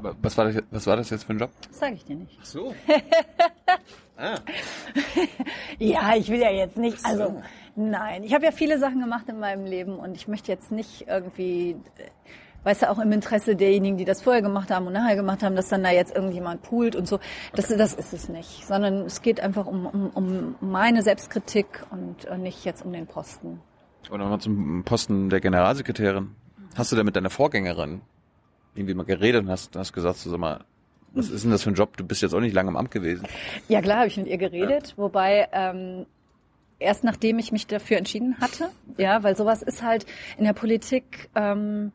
Aber was war das, was war das jetzt für ein Job? Das sage ich dir nicht. Ach so. ah. Ja, ich will ja jetzt nicht, also nein, ich habe ja viele Sachen gemacht in meinem Leben und ich möchte jetzt nicht irgendwie, weißt du, auch im Interesse derjenigen, die das vorher gemacht haben und nachher gemacht haben, dass dann da jetzt irgendjemand poolt und so. Das, das ist es nicht, sondern es geht einfach um, um, um meine Selbstkritik und nicht jetzt um den Posten. Und nochmal zum Posten der Generalsekretärin. Hast du da mit deiner Vorgängerin irgendwie mal geredet und hast, hast gesagt, so, sag mal, was ist denn das für ein Job? Du bist jetzt auch nicht lange im Amt gewesen. Ja klar, habe ich mit ihr geredet, wobei ähm, erst nachdem ich mich dafür entschieden hatte, ja, weil sowas ist halt in der Politik ähm,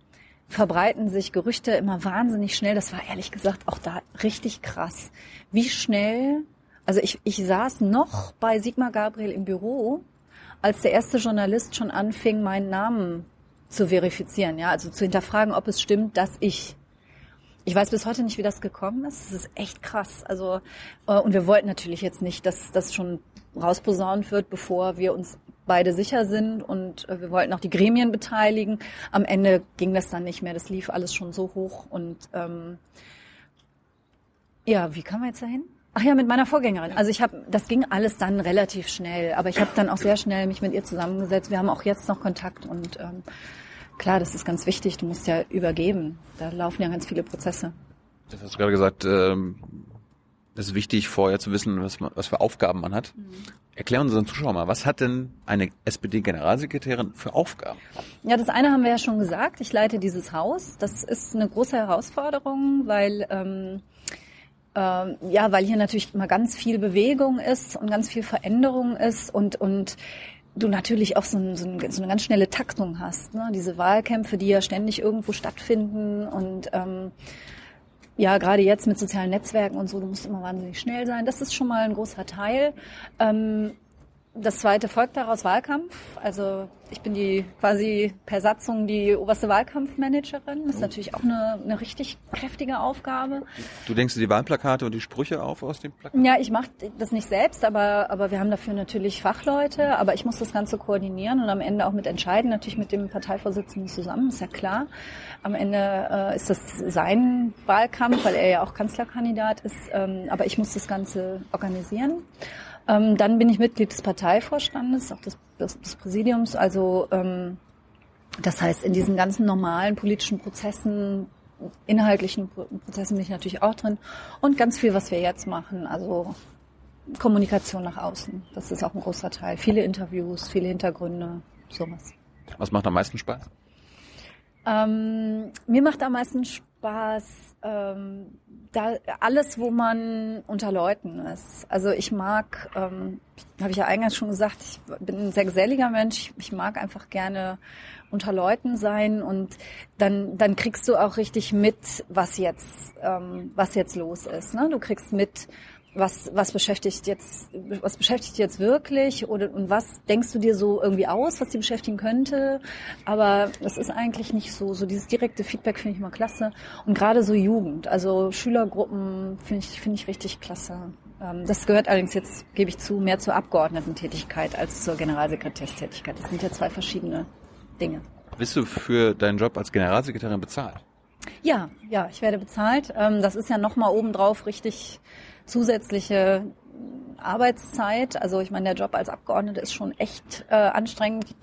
verbreiten sich Gerüchte immer wahnsinnig schnell. Das war ehrlich gesagt auch da richtig krass, wie schnell. Also ich, ich saß noch bei Sigmar Gabriel im Büro, als der erste Journalist schon anfing, meinen Namen zu verifizieren, ja, also zu hinterfragen, ob es stimmt, dass ich ich weiß bis heute nicht, wie das gekommen ist. Das ist echt krass. Also äh, und wir wollten natürlich jetzt nicht, dass das schon rausposaunt wird, bevor wir uns beide sicher sind und äh, wir wollten auch die Gremien beteiligen. Am Ende ging das dann nicht mehr. Das lief alles schon so hoch und ähm, ja, wie kam man jetzt dahin? Ach ja, mit meiner Vorgängerin. Also ich habe, das ging alles dann relativ schnell, aber ich habe dann auch sehr schnell mich mit ihr zusammengesetzt. Wir haben auch jetzt noch Kontakt und ähm, Klar, das ist ganz wichtig. Du musst ja übergeben. Da laufen ja ganz viele Prozesse. Das hast du gerade gesagt. Ähm, es ist wichtig, vorher zu wissen, was, man, was für Aufgaben man hat. Mhm. Erklären unseren Zuschauern mal, was hat denn eine SPD-Generalsekretärin für Aufgaben? Ja, das eine haben wir ja schon gesagt. Ich leite dieses Haus. Das ist eine große Herausforderung, weil ähm, ähm, ja, weil hier natürlich immer ganz viel Bewegung ist und ganz viel Veränderung ist und und du natürlich auch so, ein, so, ein, so, eine ganz schnelle Taktung hast. Ne? Diese Wahlkämpfe, die ja ständig irgendwo stattfinden und ähm, ja, gerade jetzt mit sozialen Netzwerken und so, du musst immer wahnsinnig schnell sein. Das ist schon mal ein großer Teil. Ähm, das zweite folgt daraus Wahlkampf. Also ich bin die quasi per Satzung die oberste Wahlkampfmanagerin. Das ist natürlich auch eine, eine richtig kräftige Aufgabe. Du denkst dir die Wahlplakate und die Sprüche auf aus dem Plakat? Ja, ich mache das nicht selbst, aber, aber wir haben dafür natürlich Fachleute. Aber ich muss das Ganze koordinieren und am Ende auch mit entscheiden, natürlich mit dem Parteivorsitzenden zusammen, ist ja klar. Am Ende äh, ist das sein Wahlkampf, weil er ja auch Kanzlerkandidat ist. Ähm, aber ich muss das Ganze organisieren. Ähm, dann bin ich Mitglied des Parteivorstandes, auch des, des, des Präsidiums. Also ähm, das heißt, in diesen ganzen normalen politischen Prozessen, inhaltlichen Prozessen bin ich natürlich auch drin. Und ganz viel, was wir jetzt machen, also Kommunikation nach außen. Das ist auch ein großer Teil. Viele Interviews, viele Hintergründe, sowas. Was macht am meisten Spaß? Ähm, mir macht am meisten Spaß ähm, da alles, wo man unter Leuten ist. Also ich mag, ähm, habe ich ja eingangs schon gesagt, ich bin ein sehr geselliger Mensch. Ich mag einfach gerne unter Leuten sein und dann dann kriegst du auch richtig mit, was jetzt ähm, was jetzt los ist. Ne? Du kriegst mit, was, was beschäftigt jetzt, was beschäftigt jetzt wirklich oder und was denkst du dir so irgendwie aus, was die beschäftigen könnte? Aber das ist eigentlich nicht so. So dieses direkte Feedback finde ich immer klasse. Und gerade so Jugend, also Schülergruppen finde ich, finde ich richtig klasse. Ähm, das gehört allerdings jetzt, gebe ich zu, mehr zur Abgeordnetentätigkeit als zur Generalsekretärstätigkeit. Das sind ja zwei verschiedene Dinge. Bist du für deinen Job als Generalsekretärin bezahlt? Ja, ja, ich werde bezahlt. Ähm, das ist ja nochmal obendrauf richtig zusätzliche Arbeitszeit. Also ich meine, der Job als Abgeordnete ist schon echt äh, anstrengend.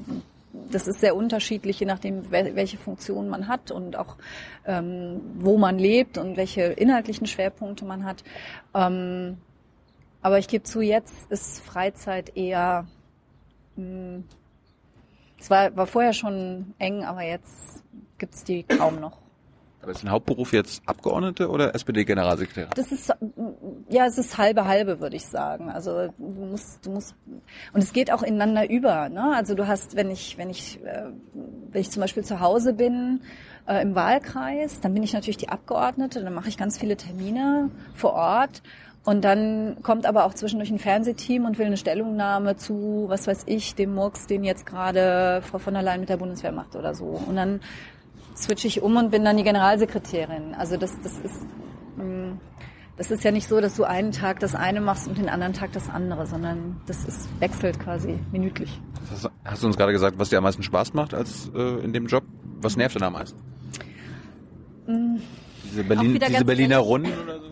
Das ist sehr unterschiedlich, je nachdem, welche Funktion man hat und auch ähm, wo man lebt und welche inhaltlichen Schwerpunkte man hat. Ähm, aber ich gebe zu, jetzt ist Freizeit eher. Mh, hm, es war, war vorher schon eng, aber jetzt gibt's die kaum noch. Aber ist ein Hauptberuf jetzt Abgeordnete oder SPD-Generalsekretär? Das ist ja, es ist halbe halbe, würde ich sagen. Also du musst, du musst und es geht auch ineinander über. Ne? Also du hast, wenn ich, wenn ich, äh, wenn ich zum Beispiel zu Hause bin äh, im Wahlkreis, dann bin ich natürlich die Abgeordnete, dann mache ich ganz viele Termine vor Ort. Und dann kommt aber auch zwischendurch ein Fernsehteam und will eine Stellungnahme zu, was weiß ich, dem Murks, den jetzt gerade Frau von der Leyen mit der Bundeswehr macht oder so. Und dann switche ich um und bin dann die Generalsekretärin. Also das, das ist, mm, das ist ja nicht so, dass du einen Tag das eine machst und den anderen Tag das andere, sondern das ist wechselt quasi minütlich. Hast, hast du uns gerade gesagt, was dir am meisten Spaß macht als äh, in dem Job? Was nervt denn am meisten? Mm. Diese, Berlin, diese Berliner Runden oder sowas?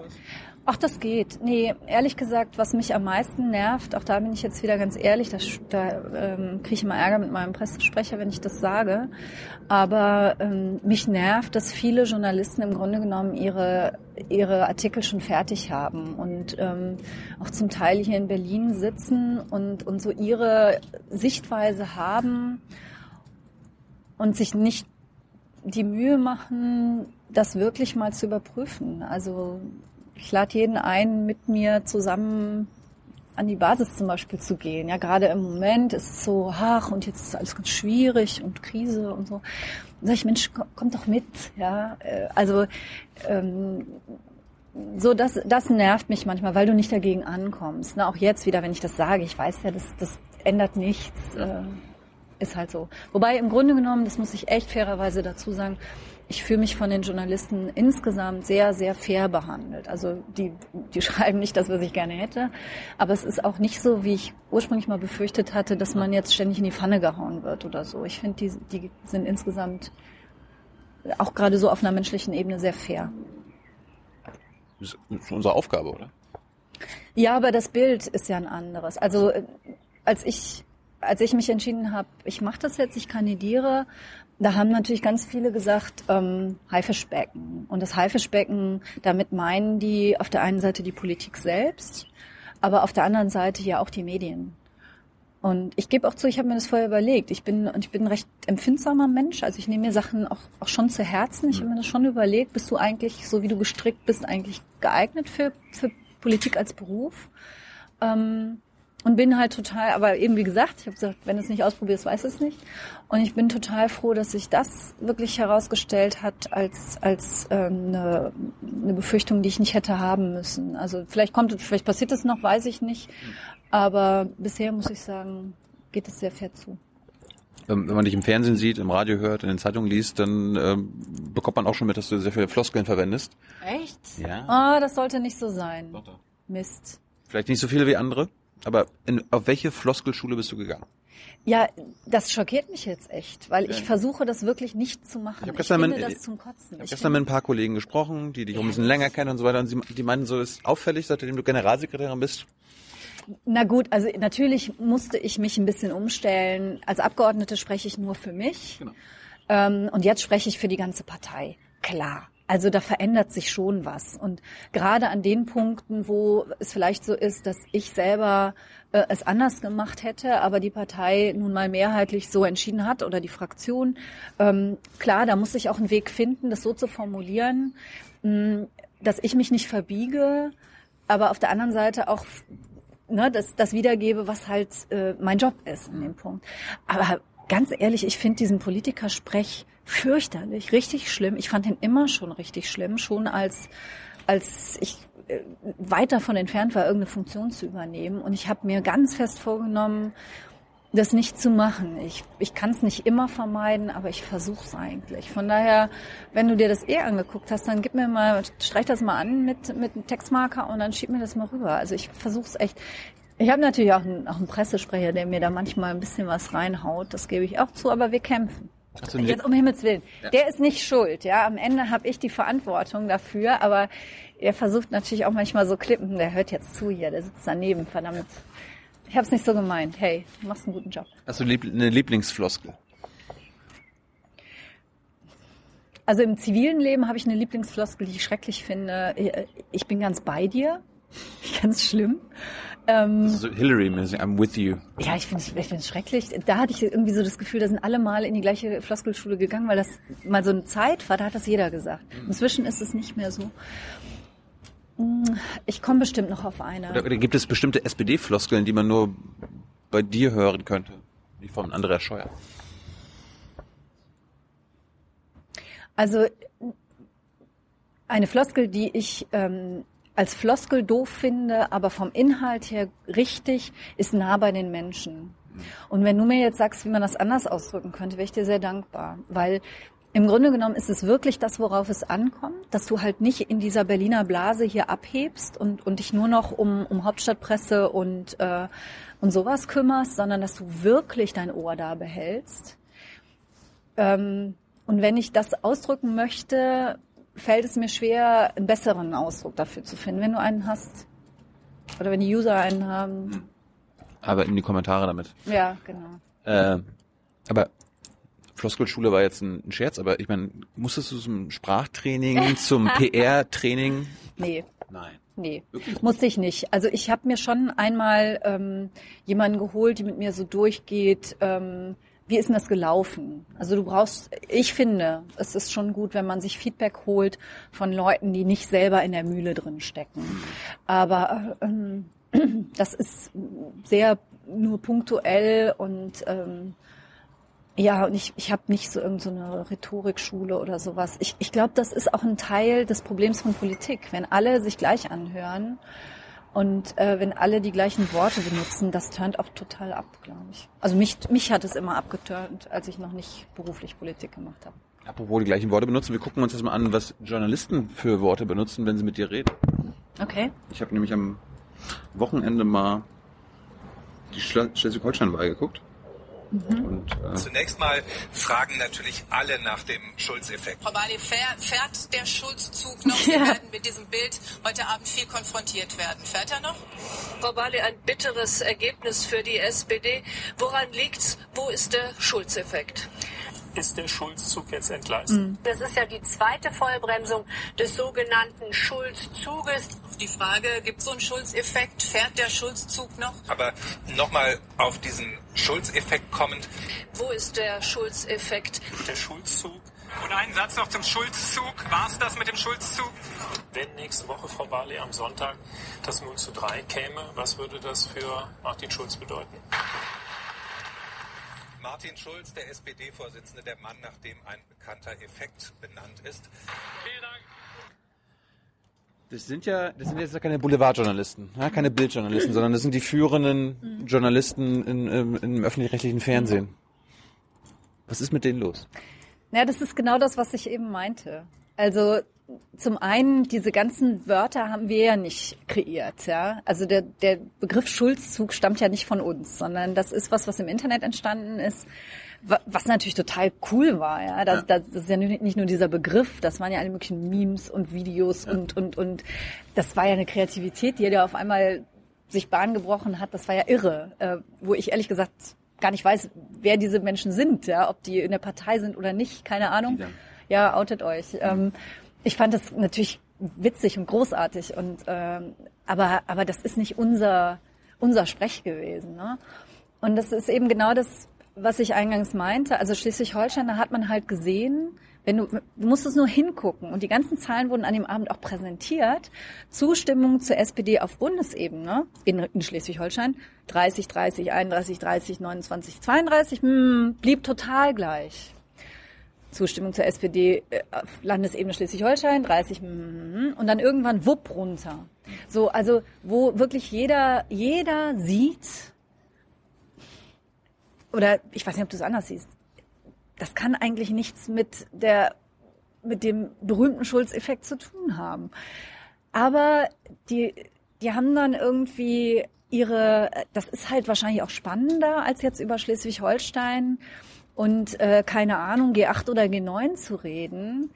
Ach, das geht. Nee, ehrlich gesagt, was mich am meisten nervt, auch da bin ich jetzt wieder ganz ehrlich, da, da ähm, kriege ich immer Ärger mit meinem Pressesprecher, wenn ich das sage. Aber ähm, mich nervt, dass viele Journalisten im Grunde genommen ihre, ihre Artikel schon fertig haben und ähm, auch zum Teil hier in Berlin sitzen und, und so ihre Sichtweise haben und sich nicht die Mühe machen, das wirklich mal zu überprüfen. Also ich lade jeden ein, mit mir zusammen an die Basis zum Beispiel zu gehen. Ja, gerade im Moment ist es so, ach, und jetzt ist alles ganz schwierig und Krise und so. Dann sag ich, Mensch, komm, komm doch mit. Ja, äh, also ähm, so das, das nervt mich manchmal, weil du nicht dagegen ankommst. Ne? Auch jetzt wieder, wenn ich das sage, ich weiß ja, das, das ändert nichts. Äh, Ist halt so. Wobei im Grunde genommen, das muss ich echt fairerweise dazu sagen, ich fühle mich von den Journalisten insgesamt sehr, sehr fair behandelt. Also die, die schreiben nicht das, was ich gerne hätte, aber es ist auch nicht so, wie ich ursprünglich mal befürchtet hatte, dass man jetzt ständig in die Pfanne gehauen wird oder so. Ich finde, die, die sind insgesamt auch gerade so auf einer menschlichen Ebene sehr fair. Das ist unsere Aufgabe, oder? Ja, aber das Bild ist ja ein anderes. Also äh, als ich als ich mich entschieden habe, ich mache das jetzt, ich kandidiere, da haben natürlich ganz viele gesagt, ähm, Haifischbecken. Und das Haifischbecken, damit meinen die auf der einen Seite die Politik selbst, aber auf der anderen Seite ja auch die Medien. Und ich gebe auch zu, ich habe mir das vorher überlegt. Ich bin und ich bin ein recht empfindsamer Mensch. Also ich nehme mir Sachen auch, auch schon zu Herzen. Ich habe mir das schon überlegt, bist du eigentlich, so wie du gestrickt bist, eigentlich geeignet für, für Politik als Beruf? Ähm, und bin halt total, aber eben wie gesagt, ich habe gesagt, wenn du es nicht ausprobierst, weiß es nicht. Und ich bin total froh, dass sich das wirklich herausgestellt hat als als ähm, eine, eine Befürchtung, die ich nicht hätte haben müssen. Also vielleicht kommt, vielleicht passiert es noch, weiß ich nicht. Aber bisher muss ich sagen, geht es sehr fair zu. Ähm, wenn man dich im Fernsehen sieht, im Radio hört, in den Zeitungen liest, dann ähm, bekommt man auch schon mit, dass du sehr viele Floskeln verwendest. Echt? Ja. Ah, das sollte nicht so sein. Mist. Vielleicht nicht so viele wie andere, aber in, auf welche Floskelschule bist du gegangen? Ja, das schockiert mich jetzt echt, weil ich Ja. versuche, das wirklich nicht zu machen. Ich hab Ich, gestern mit- das zum Kotzen. Ich habe Ich gestern mit ein paar Kollegen gesprochen, die dich auch ein bisschen länger kennen und so weiter, und sie, die meinen so, ist auffällig, seitdem du Generalsekretärin bist. Na gut, also natürlich musste ich mich ein bisschen umstellen. Als Abgeordnete spreche ich nur für mich. Genau. Ähm, und jetzt spreche ich für die ganze Partei. Klar. Also da verändert sich schon was. Und gerade an den Punkten, wo es vielleicht so ist, dass ich selber äh, es anders gemacht hätte, aber die Partei nun mal mehrheitlich so entschieden hat oder die Fraktion, ähm, klar, da muss ich auch einen Weg finden, das so zu formulieren, mh, dass ich mich nicht verbiege, aber auf der anderen Seite auch ne, das, das wiedergebe, was halt äh, mein Job ist in dem Punkt. Aber ganz ehrlich, ich finde diesen Politikersprech fürchterlich, richtig schlimm. Ich fand ihn immer schon richtig schlimm, schon als als ich äh, weit davon entfernt war, irgendeine Funktion zu übernehmen. Und ich habe mir ganz fest vorgenommen, das nicht zu machen. Ich, ich kann es nicht immer vermeiden, aber ich versuche es eigentlich. Von daher, wenn du dir das eh angeguckt hast, dann gib mir mal, streich das mal an mit, mit einem Textmarker und dann schieb mir das mal rüber. Also ich versuche es echt. Ich habe natürlich auch einen, auch einen Pressesprecher, der mir da manchmal ein bisschen was reinhaut. Das gebe ich auch zu, aber wir kämpfen. Du Jetzt um Himmels Willen. Der ist nicht schuld, ja. Am Ende habe ich die Verantwortung dafür, aber er versucht natürlich auch manchmal so Klippen. Der hört jetzt zu hier, der sitzt daneben, verdammt. Ich habe es nicht so gemeint. Hey, du machst einen guten Job. Hast du lieb, eine Lieblingsfloskel? Also im zivilen Leben habe ich eine Lieblingsfloskel, die ich schrecklich finde. Ich bin ganz bei dir. Ganz schlimm. Ähm, so Hillary-mäßig, I'm with you. Ja, ich finde ich es schrecklich. Da hatte ich irgendwie so das Gefühl, da sind alle mal in die gleiche Floskelschule gegangen, weil das mal so eine Zeit war, da hat das jeder gesagt. Inzwischen ist es nicht mehr so. Hm, Ich komme bestimmt noch auf eine. Oder, oder gibt es bestimmte SPD-Floskeln, die man nur bei dir hören könnte? Wie von Andreas Scheuer. Also eine Floskel, die ich ähm, als Floskel doof finde, aber vom Inhalt her richtig, ist nah bei den Menschen. Und wenn du mir jetzt sagst, wie man das anders ausdrücken könnte, wäre ich dir sehr dankbar, weil im Grunde genommen ist es wirklich das, worauf es ankommt, dass du halt nicht in dieser Berliner Blase hier abhebst und, und dich nur noch um, um Hauptstadtpresse und, äh, und sowas kümmerst, sondern dass du wirklich dein Ohr da behältst. Ähm, und wenn ich das ausdrücken möchte, fällt es mir schwer, einen besseren Ausdruck dafür zu finden. Wenn du einen hast oder wenn die User einen haben. Aber in die Kommentare damit. Ja, genau. Äh, aber Floskelschule war jetzt ein, ein Scherz, aber ich meine, musstest du zum Sprachtraining, zum PR-Training? Nee, Nein. nee, musste ich nicht. Also ich habe mir schon einmal ähm, jemanden geholt, die mit mir so durchgeht. Ähm, wie ist denn das gelaufen? Also du brauchst, ich finde, es ist schon gut, wenn man sich Feedback holt von Leuten, die nicht selber in der Mühle drin stecken. Aber ähm, das ist sehr nur punktuell und ähm, ja, und ich, ich habe nicht so irgendeine so Rhetorikschule oder sowas. Ich, ich glaube, das ist auch ein Teil des Problems von Politik. Wenn alle sich gleich anhören Und äh, wenn alle die gleichen Worte benutzen, das turnt auch total ab, glaube ich. Also mich, mich hat es immer abgeturnt, als ich noch nicht beruflich Politik gemacht habe. Apropos die gleichen Worte benutzen, wir gucken uns das mal an, was Journalisten für Worte benutzen, wenn sie mit dir reden. Okay. Ich habe nämlich am Wochenende mal die Schle- Schleswig-Holstein-Wahl geguckt. Und äh, Zunächst mal fragen natürlich alle nach dem Schulz-Effekt. Frau Bali, fährt, der Schulzzug noch? Sie Ja. werden mit diesem Bild heute Abend viel konfrontiert werden. Fährt er noch? Frau Barley, ein bitteres Ergebnis für die SPD. Woran liegt's? Wo ist der Schulz-Effekt? Ist der Schulzzug jetzt entgleist. Das ist ja die zweite Vollbremsung des sogenannten Schulz-Zuges. Die Frage, gibt es so einen Schulz-Effekt? Fährt der Schulzzug noch? Aber nochmal auf diesen Schulz-Effekt kommend. Wo ist der Schulz-Effekt? Der Schulzzug, Und einen Satz noch zum Schulzzug. War es das mit dem Schulzzug? wenn nächste Woche Frau Barley am Sonntag das 0 zu 3 käme, was würde das für Martin Schulz bedeuten? Martin Schulz, der SPD-Vorsitzende, der Mann, nach dem ein bekannter Effekt benannt ist. das sind ja, das sind jetzt ja keine Boulevardjournalisten, ja, keine Bildjournalisten, sondern das sind die führenden Journalisten in, im, im öffentlich-rechtlichen Fernsehen. Was ist mit denen los? Ja, das ist genau das, was ich eben meinte. Also zum einen, diese ganzen Wörter haben wir ja nicht kreiert, ja. Also der, der Begriff Schulzzug stammt ja nicht von uns, sondern das ist was, was im Internet entstanden ist, wa- was natürlich total cool war, ja. Das, das ist ja nicht nur dieser Begriff, das waren ja alle möglichen Memes und Videos und, und, und das war ja eine Kreativität, die ja auf einmal sich Bahn gebrochen hat. Das war ja irre, äh, wo ich ehrlich gesagt gar nicht weiß, wer diese Menschen sind, ja, ob die in der Partei sind oder nicht, keine Ahnung. Ja, outet euch. Ähm, ich fand das natürlich witzig und großartig und ähm, aber aber das ist nicht unser unser Sprech gewesen. Ne? Und das ist eben genau das, was ich eingangs meinte. Also Schleswig-Holstein, da hat man halt gesehen, wenn du, du musst es nur hingucken und die ganzen Zahlen wurden an dem Abend auch präsentiert. Zustimmung zur SPD auf Bundesebene in, in Schleswig-Holstein 30, 30, 31, 30, 29, 32 hm, blieb total gleich. Zustimmung zur SPD äh, auf Landesebene Schleswig-Holstein, 30 mm, und dann irgendwann wupp runter. So, also wo wirklich jeder jeder sieht oder ich weiß nicht, ob du es anders siehst. Das kann eigentlich nichts mit der mit dem berühmten Schulz-Effekt zu tun haben. Aber die die haben dann irgendwie ihre das ist halt wahrscheinlich auch spannender als jetzt über Schleswig-Holstein und äh, keine Ahnung, G8 oder G9 zu reden,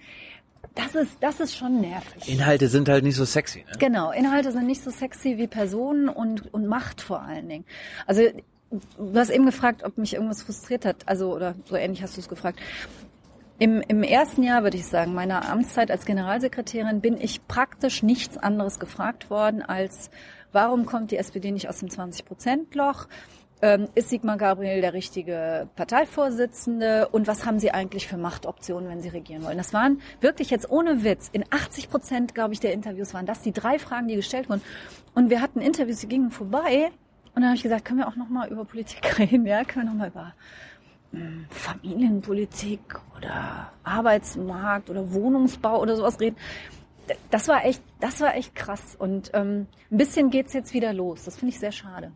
das ist, das ist schon nervig. Inhalte sind halt nicht so sexy, ne? Genau, Inhalte sind nicht so sexy wie Personen und, und Macht vor allen Dingen. Also du hast eben gefragt, ob mich irgendwas frustriert hat, also oder so ähnlich hast du es gefragt. Im, Im ersten Jahr, würde ich sagen, meiner Amtszeit als Generalsekretärin bin ich praktisch nichts anderes gefragt worden als, warum kommt die SPD nicht aus dem 20-Prozent-Loch? Ähm, ist Sigmar Gabriel der richtige Parteivorsitzende? Und was haben Sie eigentlich für Machtoptionen, wenn Sie regieren wollen? Das waren wirklich jetzt ohne Witz, in 80 Prozent, glaube ich, der Interviews waren das die drei Fragen, die gestellt wurden. Und wir hatten Interviews, die gingen vorbei. Und dann habe ich gesagt, können wir auch noch mal über Politik reden? Ja, können wir noch mal über hm, Familienpolitik oder Arbeitsmarkt oder Wohnungsbau oder sowas reden. Das war echt, das war echt krass. Und ähm, ein bisschen geht's jetzt wieder los. Das finde ich sehr schade.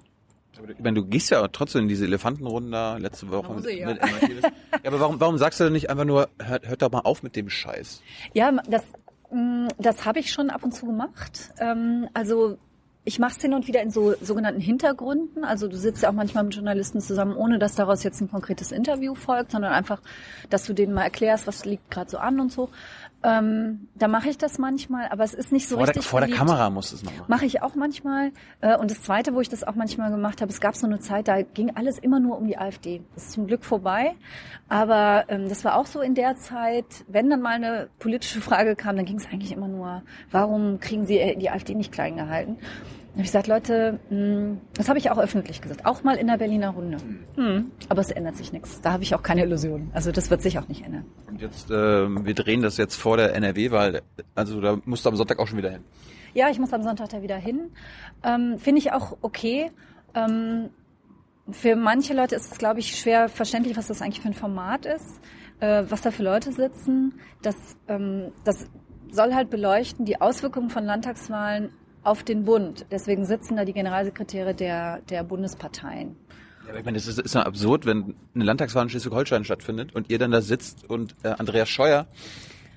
Ich meine, du gehst ja trotzdem in diese Elefantenrunde da letzte Woche. Hause, ja. mit MIT. ja, aber warum, warum sagst du denn nicht einfach nur, hört, hört doch mal auf mit dem Scheiß? Ja, das, mh, das habe ich schon ab und zu gemacht. Ähm, also ich mache es hin und wieder in so sogenannten Hintergründen. Also du sitzt ja auch manchmal mit Journalisten zusammen, ohne dass daraus jetzt ein konkretes Interview folgt, sondern einfach, dass du denen mal erklärst, was liegt gerade so an und so. Ähm, da mache ich das manchmal, aber es ist nicht so Vor der, richtig. vor der beliebt. Kamera musst du es noch machen. Mache ich auch manchmal. Äh, Und das Zweite, wo ich das auch manchmal gemacht habe, es gab so eine Zeit, da ging alles immer nur um die AfD. Das ist zum Glück vorbei. Aber ähm, das war auch so in der Zeit, wenn dann mal eine politische Frage kam, dann ging es eigentlich immer nur, warum kriegen Sie äh, die AfD nicht klein gehalten? Habe ich gesagt, Leute, mh, das habe ich auch öffentlich gesagt, auch mal in der Berliner Runde. Hm, aber es ändert sich nichts. Da habe ich auch keine Illusionen. Also das wird sich auch nicht ändern. Und jetzt, ähm, wir drehen das jetzt vor der NRW-Wahl. Also da musst du am Sonntag auch schon wieder hin. Ja, ich muss am Sonntag da wieder hin. Ähm, Finde ich auch okay. Ähm, für manche Leute ist es, glaube ich, schwer verständlich, was das eigentlich für ein Format ist, äh, was da für Leute sitzen. Das, ähm, das soll halt beleuchten die Auswirkungen von Landtagswahlen auf den Bund. Deswegen sitzen da die Generalsekretäre der, der Bundesparteien. Ja, ich meine, das ist, ist ja absurd, wenn eine Landtagswahl in Schleswig-Holstein stattfindet und ihr dann da sitzt und äh, Andreas Scheuer,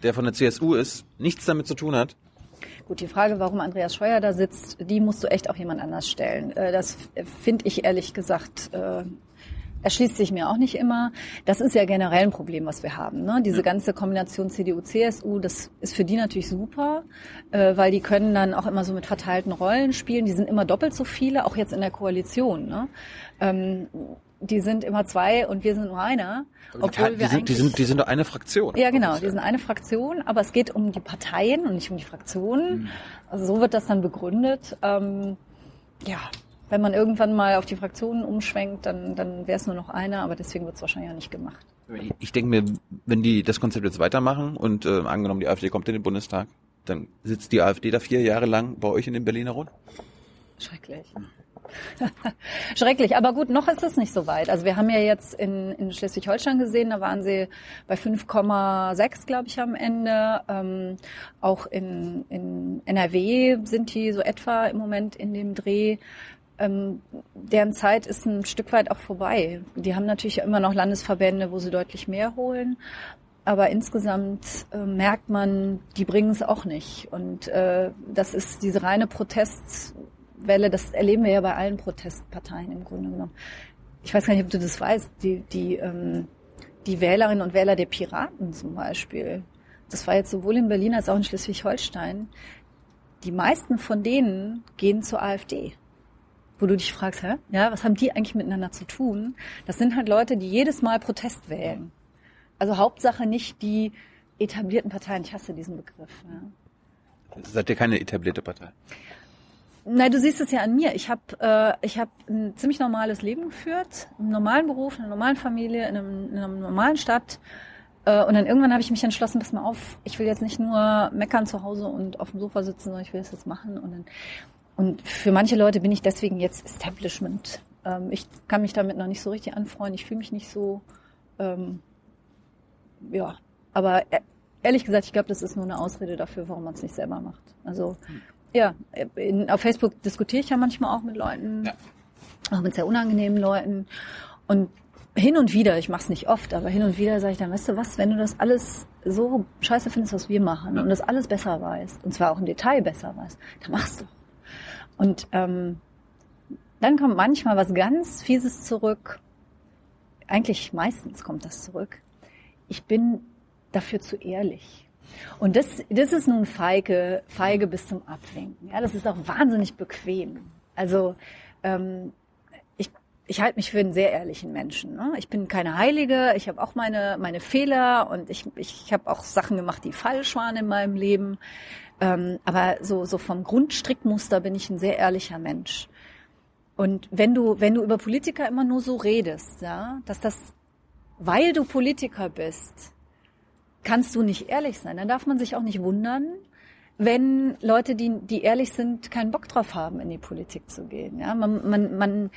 der von der CSU ist, nichts damit zu tun hat. Gut, die Frage, warum Andreas Scheuer da sitzt, die musst du echt auch jemand anders stellen. Äh, Das finde ich ehrlich gesagt äh, erschließt sich mir auch nicht immer. Das ist ja generell ein Problem, was wir haben. Ne? Diese ganze Kombination CDU-CSU, das ist für die natürlich super, äh, weil die können dann auch immer so mit verteilten Rollen spielen. Die sind immer doppelt so viele, auch jetzt in der Koalition. Ne? Ähm, die sind immer zwei und wir sind nur einer. Obwohl die, wir sind, die, sind, die sind doch eine Fraktion. ja, genau. Die sind eine Fraktion, aber es geht um die Parteien und nicht um die Fraktionen. Also so wird das dann begründet. Ähm, ja, wenn man irgendwann mal auf die Fraktionen umschwenkt, dann, dann wäre es nur noch eine, aber deswegen wird es wahrscheinlich auch nicht gemacht. Ich- Ich denke mir, wenn die das Konzept jetzt weitermachen und äh, angenommen die AfD kommt in den Bundestag, dann sitzt die AfD da vier Jahre lang bei euch in den Berliner Rund. Schrecklich. Schrecklich, aber gut, noch ist es nicht so weit. Also wir haben ja jetzt in, in Schleswig-Holstein gesehen, da waren sie bei 5,6, glaube ich, am Ende. Ähm, auch in, in NRW sind die so etwa im Moment in dem Dreh. Ähm, deren Zeit ist ein Stück weit auch vorbei. Die haben natürlich immer noch Landesverbände, wo sie deutlich mehr holen. Aber insgesamt äh, merkt man, die bringen es auch nicht. Und äh, das ist diese reine Protestwelle, das erleben wir ja bei allen Protestparteien im Grunde genommen. Ich weiß gar nicht, ob du das weißt, die, die, ähm, die Wählerinnen und Wähler der Piraten zum Beispiel, das war jetzt sowohl in Berlin als auch in Schleswig-Holstein, die meisten von denen gehen zur AfD wo du dich fragst, hä? Ja, was haben die eigentlich miteinander zu tun? Das sind halt Leute, die jedes Mal Protest wählen. Also Hauptsache nicht die etablierten Parteien. Ich hasse diesen Begriff. Ja. Seid ihr keine etablierte Partei? Nein, du siehst es ja an mir. Ich habe äh, ich hab ein ziemlich normales Leben geführt, einen normalen Beruf, in einer normalen Familie, in, einem, in einer normalen Stadt. Äh, und dann irgendwann habe ich mich entschlossen, pass mal auf, ich will jetzt nicht nur meckern zu Hause und auf dem Sofa sitzen, sondern ich will es jetzt machen. Und, dann, und für manche Leute bin ich deswegen jetzt Establishment. Ähm, ich kann mich damit noch nicht so richtig anfreuen. Ich fühle mich nicht so, ähm, ja. Aber e- ehrlich gesagt, ich glaube, das ist nur eine Ausrede dafür, warum man es nicht selber macht. Also ja, in, auf Facebook diskutiere ich ja manchmal auch mit Leuten, Ja. auch mit sehr unangenehmen Leuten. Und hin und wieder, ich mache es nicht oft, aber hin und wieder sage ich dann, weißt du was, wenn du das alles so scheiße findest, was wir machen und das alles besser weißt, und zwar auch im Detail besser weißt, dann mach's doch. Und ähm, dann kommt manchmal was ganz Fieses zurück. Eigentlich meistens kommt das zurück. Ich bin dafür zu ehrlich. Und das, das ist nun feige, feige bis zum Abwinken. Ja, das ist auch wahnsinnig bequem. Also ähm, ich, ich halte mich für einen sehr ehrlichen Menschen. Ne? Ich bin keine Heilige, ich habe auch meine, meine Fehler und ich, ich habe auch Sachen gemacht, die falsch waren in meinem Leben. Ähm, aber so, so vom Grundstrickmuster bin ich ein sehr ehrlicher Mensch. Und wenn du, wenn du über Politiker immer nur so redest, ja, dass das, weil du Politiker bist, kannst du nicht ehrlich sein. Dann darf man sich auch nicht wundern, wenn Leute, die, die ehrlich sind, keinen Bock drauf haben, in die Politik zu gehen. Ja, man, man, man,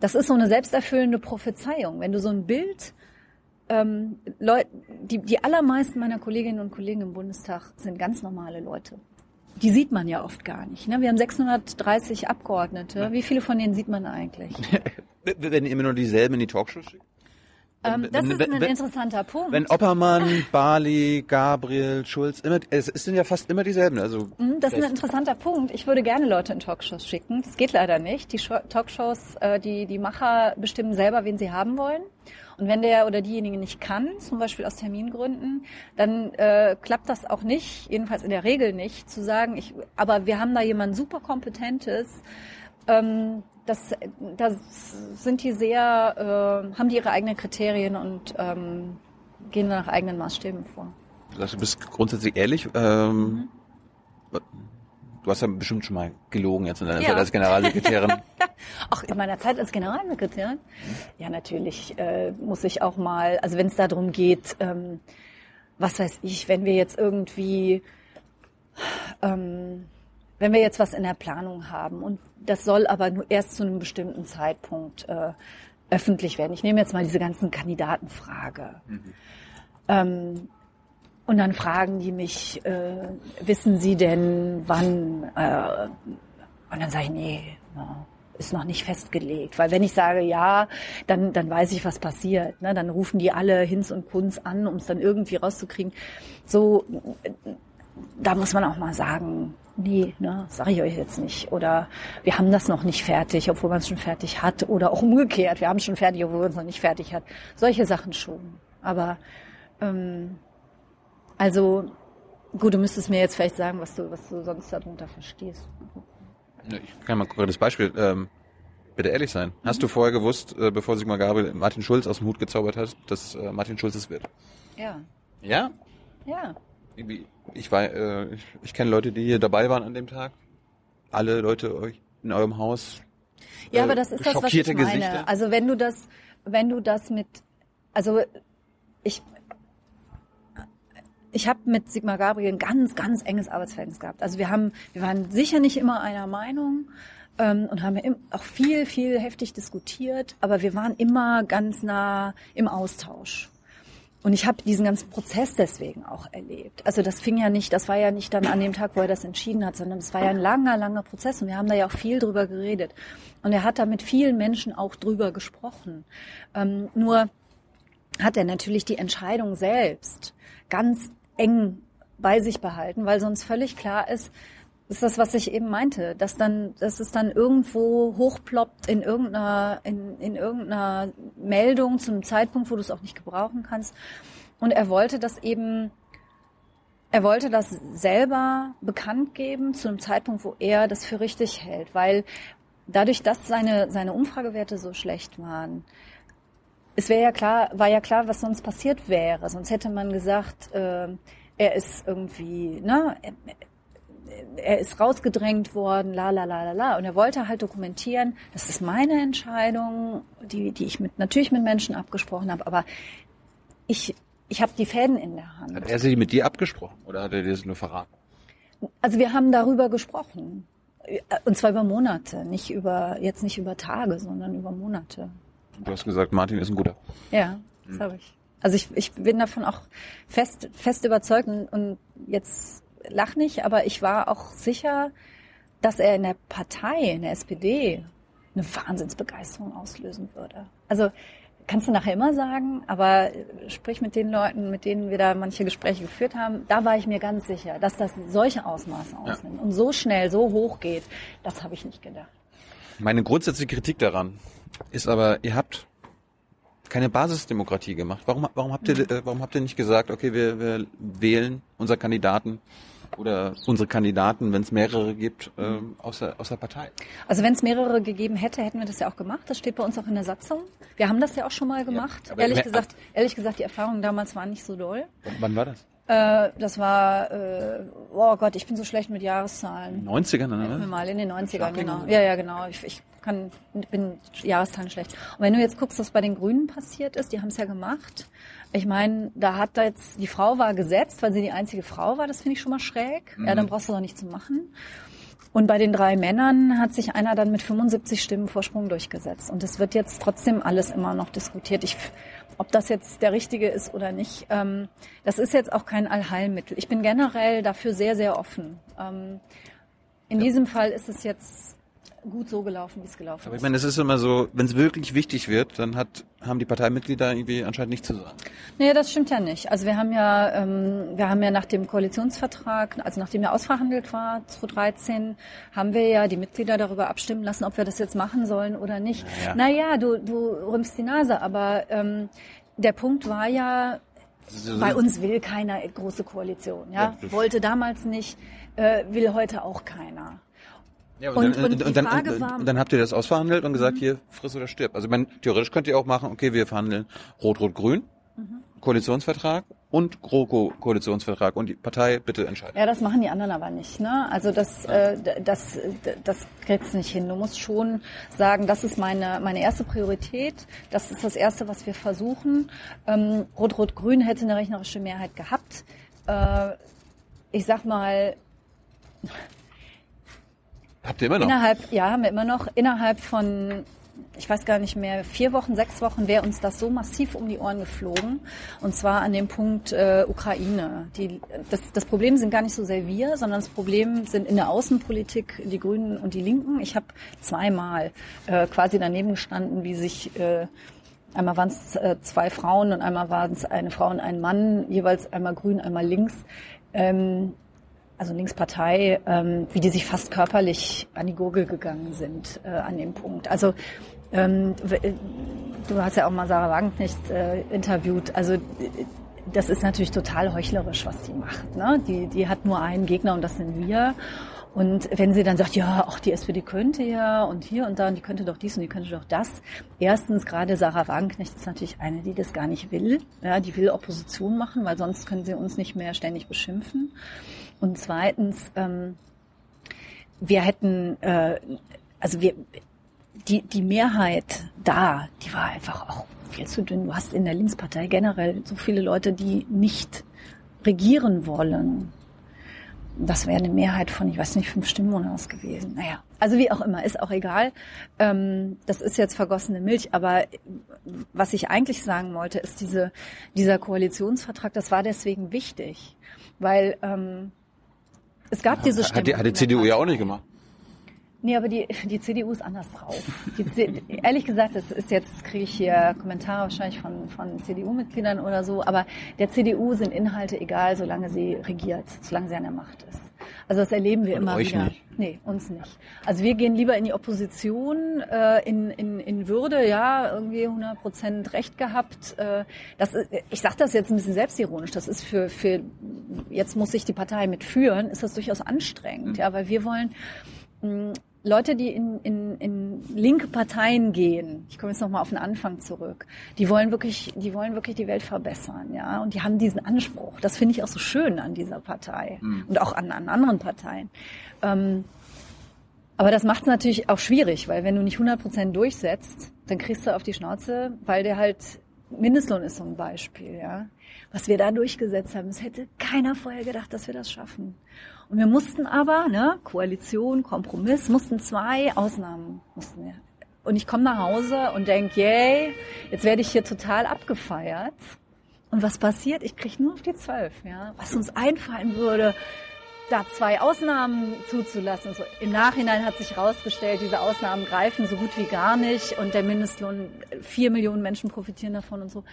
das ist so eine selbsterfüllende Prophezeiung. Wenn du so ein Bild, ähm, Leute, die, die allermeisten meiner Kolleginnen und Kollegen im Bundestag sind ganz normale Leute. Die sieht man ja oft gar nicht. Ne? Wir haben 630 Abgeordnete. Wie viele von denen sieht man eigentlich? Wenn immer nur dieselben in die Talkshows schickt? Ähm, das wenn- ist ein wenn- interessanter Punkt. Wenn Oppermann, Bali, Gabriel, Schulz, immer, es sind ja fast immer dieselben. Also Mhm, Das ist ein interessanter Punkt. Ich würde gerne Leute in Talkshows schicken. Das geht leider nicht. Die Talkshows, äh, die, die Macher bestimmen selber, wen sie haben wollen. Und wenn der oder diejenige nicht kann, zum Beispiel aus Termingründen, dann äh, klappt das auch nicht, jedenfalls in der Regel nicht, zu sagen, ich, aber wir haben da jemand super kompetentes. Ähm, das, das sind die sehr, äh, haben die ihre eigenen Kriterien und ähm, gehen nach eigenen Maßstäben vor. du sagst, du bist grundsätzlich ehrlich. Ähm, Du hast ja bestimmt schon mal gelogen jetzt in deiner Ja. Zeit als Generalsekretärin. Ach, in meiner Zeit als Generalsekretärin? Ja, natürlich äh, muss ich auch mal, also wenn es darum geht, ähm, was weiß ich, wenn wir jetzt irgendwie, ähm, wenn wir jetzt was in der Planung haben und das soll aber nur erst zu einem bestimmten Zeitpunkt äh, öffentlich werden. Ich nehme jetzt mal diese ganzen Kandidatenfrage. Ähm, und dann fragen die mich, äh, wissen Sie denn, wann? Äh, und dann sage ich, nee, ja, ist noch nicht festgelegt. Weil wenn ich sage ja, dann, dann weiß ich, was passiert. Ne? Dann rufen die alle Hinz und Kunz an, um es dann irgendwie rauszukriegen. So, da muss man auch mal sagen, nee, ne, sage ich euch jetzt nicht. Oder wir haben das noch nicht fertig, obwohl man es schon fertig hat. Oder auch umgekehrt, wir haben es schon fertig, obwohl man es noch nicht fertig hat. Solche Sachen schon. Aber ähm, also gut, du müsstest mir jetzt vielleicht sagen, was du, was du sonst darunter verstehst. Ja, Ich kann mal ein konkretes Beispiel. Ähm, bitte ehrlich sein. Hast du vorher gewusst, äh, bevor Sigmar Gabriel Martin Schulz aus dem Hut gezaubert hat, dass äh, Martin Schulz es wird? Ja, Ja? ja. Irgendwie, ich war, äh, ich, ich kenne Leute, die hier dabei waren an dem Tag. Alle Leute euch in eurem Haus. Ja, äh, aber das ist das, was ich meine. Gesichter. Also wenn du das, wenn du das mit, also ich, ich habe mit Sigmar Gabriel ein ganz, ganz enges Arbeitsverhältnis gehabt. Also wir haben, wir waren sicher nicht immer einer Meinung ähm, und haben auch viel, viel heftig diskutiert, aber wir waren immer ganz nah im Austausch. Und ich habe diesen ganzen Prozess deswegen auch erlebt. Also das fing ja nicht, das war ja nicht dann an dem Tag, wo er das entschieden hat, sondern es war ja ein langer, langer Prozess und wir haben da ja auch viel drüber geredet. Und er hat da mit vielen Menschen auch drüber gesprochen. Ähm, nur hat er natürlich die Entscheidung selbst ganz eng bei sich behalten, weil sonst völlig klar ist, ist das, was ich eben meinte, dass dann, dass es dann irgendwo hochploppt in irgendeiner, in, in irgendeiner Meldung zum Zeitpunkt, wo du es auch nicht gebrauchen kannst. Und er wollte das eben, er wollte das selber bekannt geben zu einem Zeitpunkt, wo er das für richtig hält, weil dadurch, dass seine, seine Umfragewerte so schlecht waren, es wäre ja klar, war ja klar, was sonst passiert wäre. Sonst hätte man gesagt, äh, er ist irgendwie, ne, er, er ist rausgedrängt worden, la la la la la. Und er wollte halt dokumentieren, das ist meine Entscheidung, die, die ich mit natürlich mit Menschen abgesprochen habe, aber ich, ich habe die Fäden in der Hand. Hat er sich mit dir abgesprochen oder hat er dir das nur verraten? Also wir haben darüber gesprochen. Und zwar über Monate, nicht über, jetzt nicht über Tage, sondern über Monate. Du hast gesagt, Martin ist ein guter. Ja, das habe ich. Also ich, ich bin davon auch fest, fest überzeugt und, und jetzt lach nicht, aber ich war auch sicher, dass er in der Partei, in der SPD, eine Wahnsinnsbegeisterung auslösen würde. Also kannst du nachher immer sagen, aber sprich mit den Leuten, mit denen wir da manche Gespräche geführt haben, da war ich mir ganz sicher, dass das solche Ausmaße ausnimmt und so schnell, so hoch geht, das habe ich nicht gedacht. Meine grundsätzliche Kritik daran ist aber, ihr habt keine Basisdemokratie gemacht. Warum, warum, habt, ihr, äh, warum habt ihr nicht gesagt, okay, wir, wir wählen unser Kandidaten oder unsere Kandidaten, wenn es mehrere gibt, ähm, aus, der, aus der Partei? Also wenn es mehrere gegeben hätte, hätten wir das ja auch gemacht. Das steht bei uns auch in der Satzung. Wir haben das ja auch schon mal gemacht. aber ehrlich gesagt, ehrlich gesagt, die Erfahrungen damals waren nicht so doll. Wann war das? Äh, das war, äh, oh Gott, ich bin so schlecht mit Jahreszahlen. 90ern, Helf mir oder? mal in den 90ern, Sag genau. Ja, ja, genau. Ich, ich kann, bin Jahreszahlen schlecht. Und wenn du jetzt guckst, was bei den Grünen passiert ist, die haben es ja gemacht. Ich meine, da hat da jetzt, die Frau war gesetzt, weil sie die einzige Frau war, das finde ich schon mal schräg. Ja, dann brauchst du doch nicht zu machen. Und bei den drei Männern hat sich einer dann mit 75 Stimmen Vorsprung durchgesetzt. Und es wird jetzt trotzdem alles immer noch diskutiert. Ich, ob das jetzt der richtige ist oder nicht, ähm, das ist jetzt auch kein Allheilmittel. Ich bin generell dafür sehr, sehr offen. Ähm, in diesem Fall ist es jetzt gut so gelaufen, wie es gelaufen Aber ich ist. meine, es ist immer so, wenn es wirklich wichtig wird, dann hat, haben die Parteimitglieder irgendwie anscheinend nichts zu sagen. Nee, das stimmt ja nicht. Also wir haben ja, ähm, wir haben ja nach dem Koalitionsvertrag, also nachdem er ausverhandelt war, 2013, haben wir ja die Mitglieder darüber abstimmen lassen, ob wir das jetzt machen sollen oder nicht. Naja. Naja, du, du rümpfst die Nase, aber ähm, der Punkt war ja, bei uns will keiner große Koalition. Ja, wollte damals nicht, äh, will heute auch keiner. Ja, Und- dann, und dann, Frage und, war- und dann habt ihr das ausverhandelt und gesagt, hier, friss oder stirb. Also meine, theoretisch könnt ihr auch machen, okay, wir verhandeln Rot-Rot-Grün, Koalitionsvertrag und GroKo-Koalitionsvertrag und die Partei bitte entscheiden. Ja, das machen die anderen aber nicht. Ne? Also das, äh, das, das kriegst du nicht hin. Du musst schon sagen, das ist meine, meine erste Priorität. Das ist das Erste, was wir versuchen. Ähm, Rot-Rot-Grün hätte eine rechnerische Mehrheit gehabt. Äh, ich sag mal, Habt ihr immer noch? innerhalb, ja, haben wir immer noch, innerhalb von ich weiß gar nicht mehr, vier Wochen, sechs Wochen wäre uns das so massiv um die Ohren geflogen. Und zwar an dem Punkt äh, Ukraine. Die, das, das Problem sind gar nicht so sehr wir, sondern das Problem sind in der Außenpolitik die Grünen und die Linken. Ich habe zweimal äh, quasi daneben gestanden, wie sich äh, Einmal waren es äh, zwei Frauen und einmal waren es eine Frau und ein Mann, jeweils einmal grün, einmal links. Ähm, also Linkspartei, ähm, wie die sich fast körperlich an die Gurgel gegangen sind äh, an dem Punkt. Also ähm, äh, du hast ja auch mal Sarah Wagenknecht äh, interviewt. Also äh, das ist natürlich total heuchlerisch, was die macht. Ne? Die, die hat nur einen Gegner und das sind wir. Und wenn sie dann sagt, ja, auch die SPD könnte ja und hier und da und die könnte doch dies und die könnte doch das. Erstens, gerade Sarah Wagenknecht ist natürlich eine, die das gar nicht will. Ja, die will Opposition machen, weil sonst können sie uns nicht mehr ständig beschimpfen. Und zweitens, ähm, wir hätten, äh, also wir, die, die Mehrheit da, die war einfach auch viel zu dünn. Du hast in der Linkspartei generell so viele Leute, die nicht regieren wollen das wäre eine Mehrheit von, ich weiß nicht, fünf Stimmen oder was gewesen. Naja, also wie auch immer, ist auch egal. Ähm, das ist jetzt vergossene Milch, aber was ich eigentlich sagen wollte, ist diese, dieser Koalitionsvertrag, das war deswegen wichtig, weil ähm, es gab diese Stimme. Hat die, hat die CDU ja auch nicht gemacht. Nee, aber die, die CDU ist anders drauf. Die, ehrlich gesagt, das ist jetzt, kriege ich hier Kommentare wahrscheinlich von, von CDU-Mitgliedern oder so, aber der CDU sind Inhalte egal, solange sie regiert, solange sie an der Macht ist. Also das erleben wir Und immer euch wieder. nicht. Nee, uns nicht. Also wir gehen lieber in die Opposition, äh, in, in, in Würde, ja, irgendwie 100 Prozent Recht gehabt. Äh, das ist, ich sage das jetzt ein bisschen selbstironisch, das ist für, für, jetzt muss sich die Partei mitführen, ist das durchaus anstrengend, ja, weil wir wollen, mh, Leute, die in, in, in linke Parteien gehen, ich komme jetzt nochmal auf den Anfang zurück, die wollen wirklich, die wollen wirklich die Welt verbessern, ja, und die haben diesen Anspruch. Das finde ich auch so schön an dieser Partei und auch an, an anderen Parteien. Ähm, aber das macht es natürlich auch schwierig, weil wenn du nicht 100 Prozent durchsetzt, dann kriegst du auf die Schnauze, weil der halt Mindestlohn ist so ein Beispiel, ja. Was wir da durchgesetzt haben, es hätte keiner vorher gedacht, dass wir das schaffen. Und wir mussten aber, ne, Koalition, Kompromiss, mussten zwei Ausnahmen mussten wir. Und ich komme nach Hause und denk, yay, jetzt werde ich hier total abgefeiert. Und was passiert? Ich krieg nur auf die zwölf, ja. Was uns einfallen würde, da zwei Ausnahmen zuzulassen. So, Im Nachhinein hat sich herausgestellt, diese Ausnahmen greifen so gut wie gar nicht und der Mindestlohn, vier Millionen Menschen profitieren davon und so.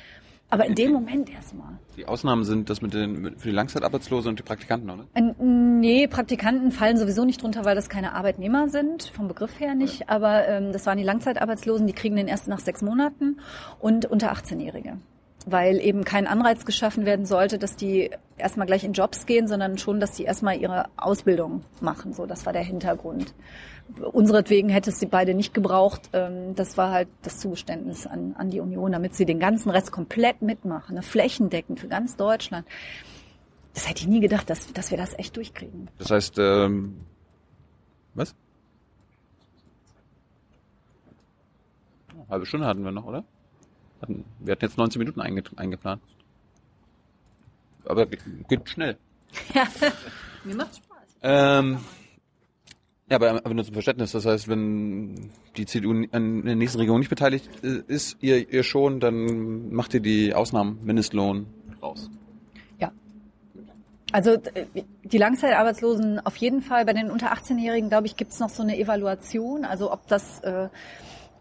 Aber in dem Moment erstmal. Die Ausnahmen sind das mit den für die Langzeitarbeitslosen und die Praktikanten, oder? Nee, Praktikanten fallen sowieso nicht drunter, weil das keine Arbeitnehmer sind, vom Begriff her nicht. Aber ähm, das waren die Langzeitarbeitslosen, die kriegen den erst nach sechs Monaten und unter 18-Jährige. Weil eben kein Anreiz geschaffen werden sollte, dass die erstmal gleich in Jobs gehen, sondern schon, dass die erstmal ihre Ausbildung machen. So, das war der Hintergrund. Unseretwegen hätte es die beide nicht gebraucht. Ähm, Das war halt das Zugeständnis an, an die Union, damit sie den ganzen Rest komplett mitmachen, ne, flächendeckend für ganz Deutschland. Das hätte ich nie gedacht, dass, dass wir das echt durchkriegen. Das heißt, ähm, was? Halbe Stunde hatten wir noch, oder? Wir hatten jetzt 19 Minuten einge eingeplant. Aber ge- geht schnell. Mir macht Spaß. Ähm, ja, aber, aber nur zum Verständnis. Das heißt, wenn die CDU an der nächsten Regierung nicht beteiligt äh, ist, ihr, ihr schon, dann macht ihr die Ausnahmen Mindestlohn raus. Ja. Also die Langzeitarbeitslosen auf jeden Fall. Bei den unter 18-Jährigen, glaube ich, gibt es noch so eine Evaluation. Also ob das, äh,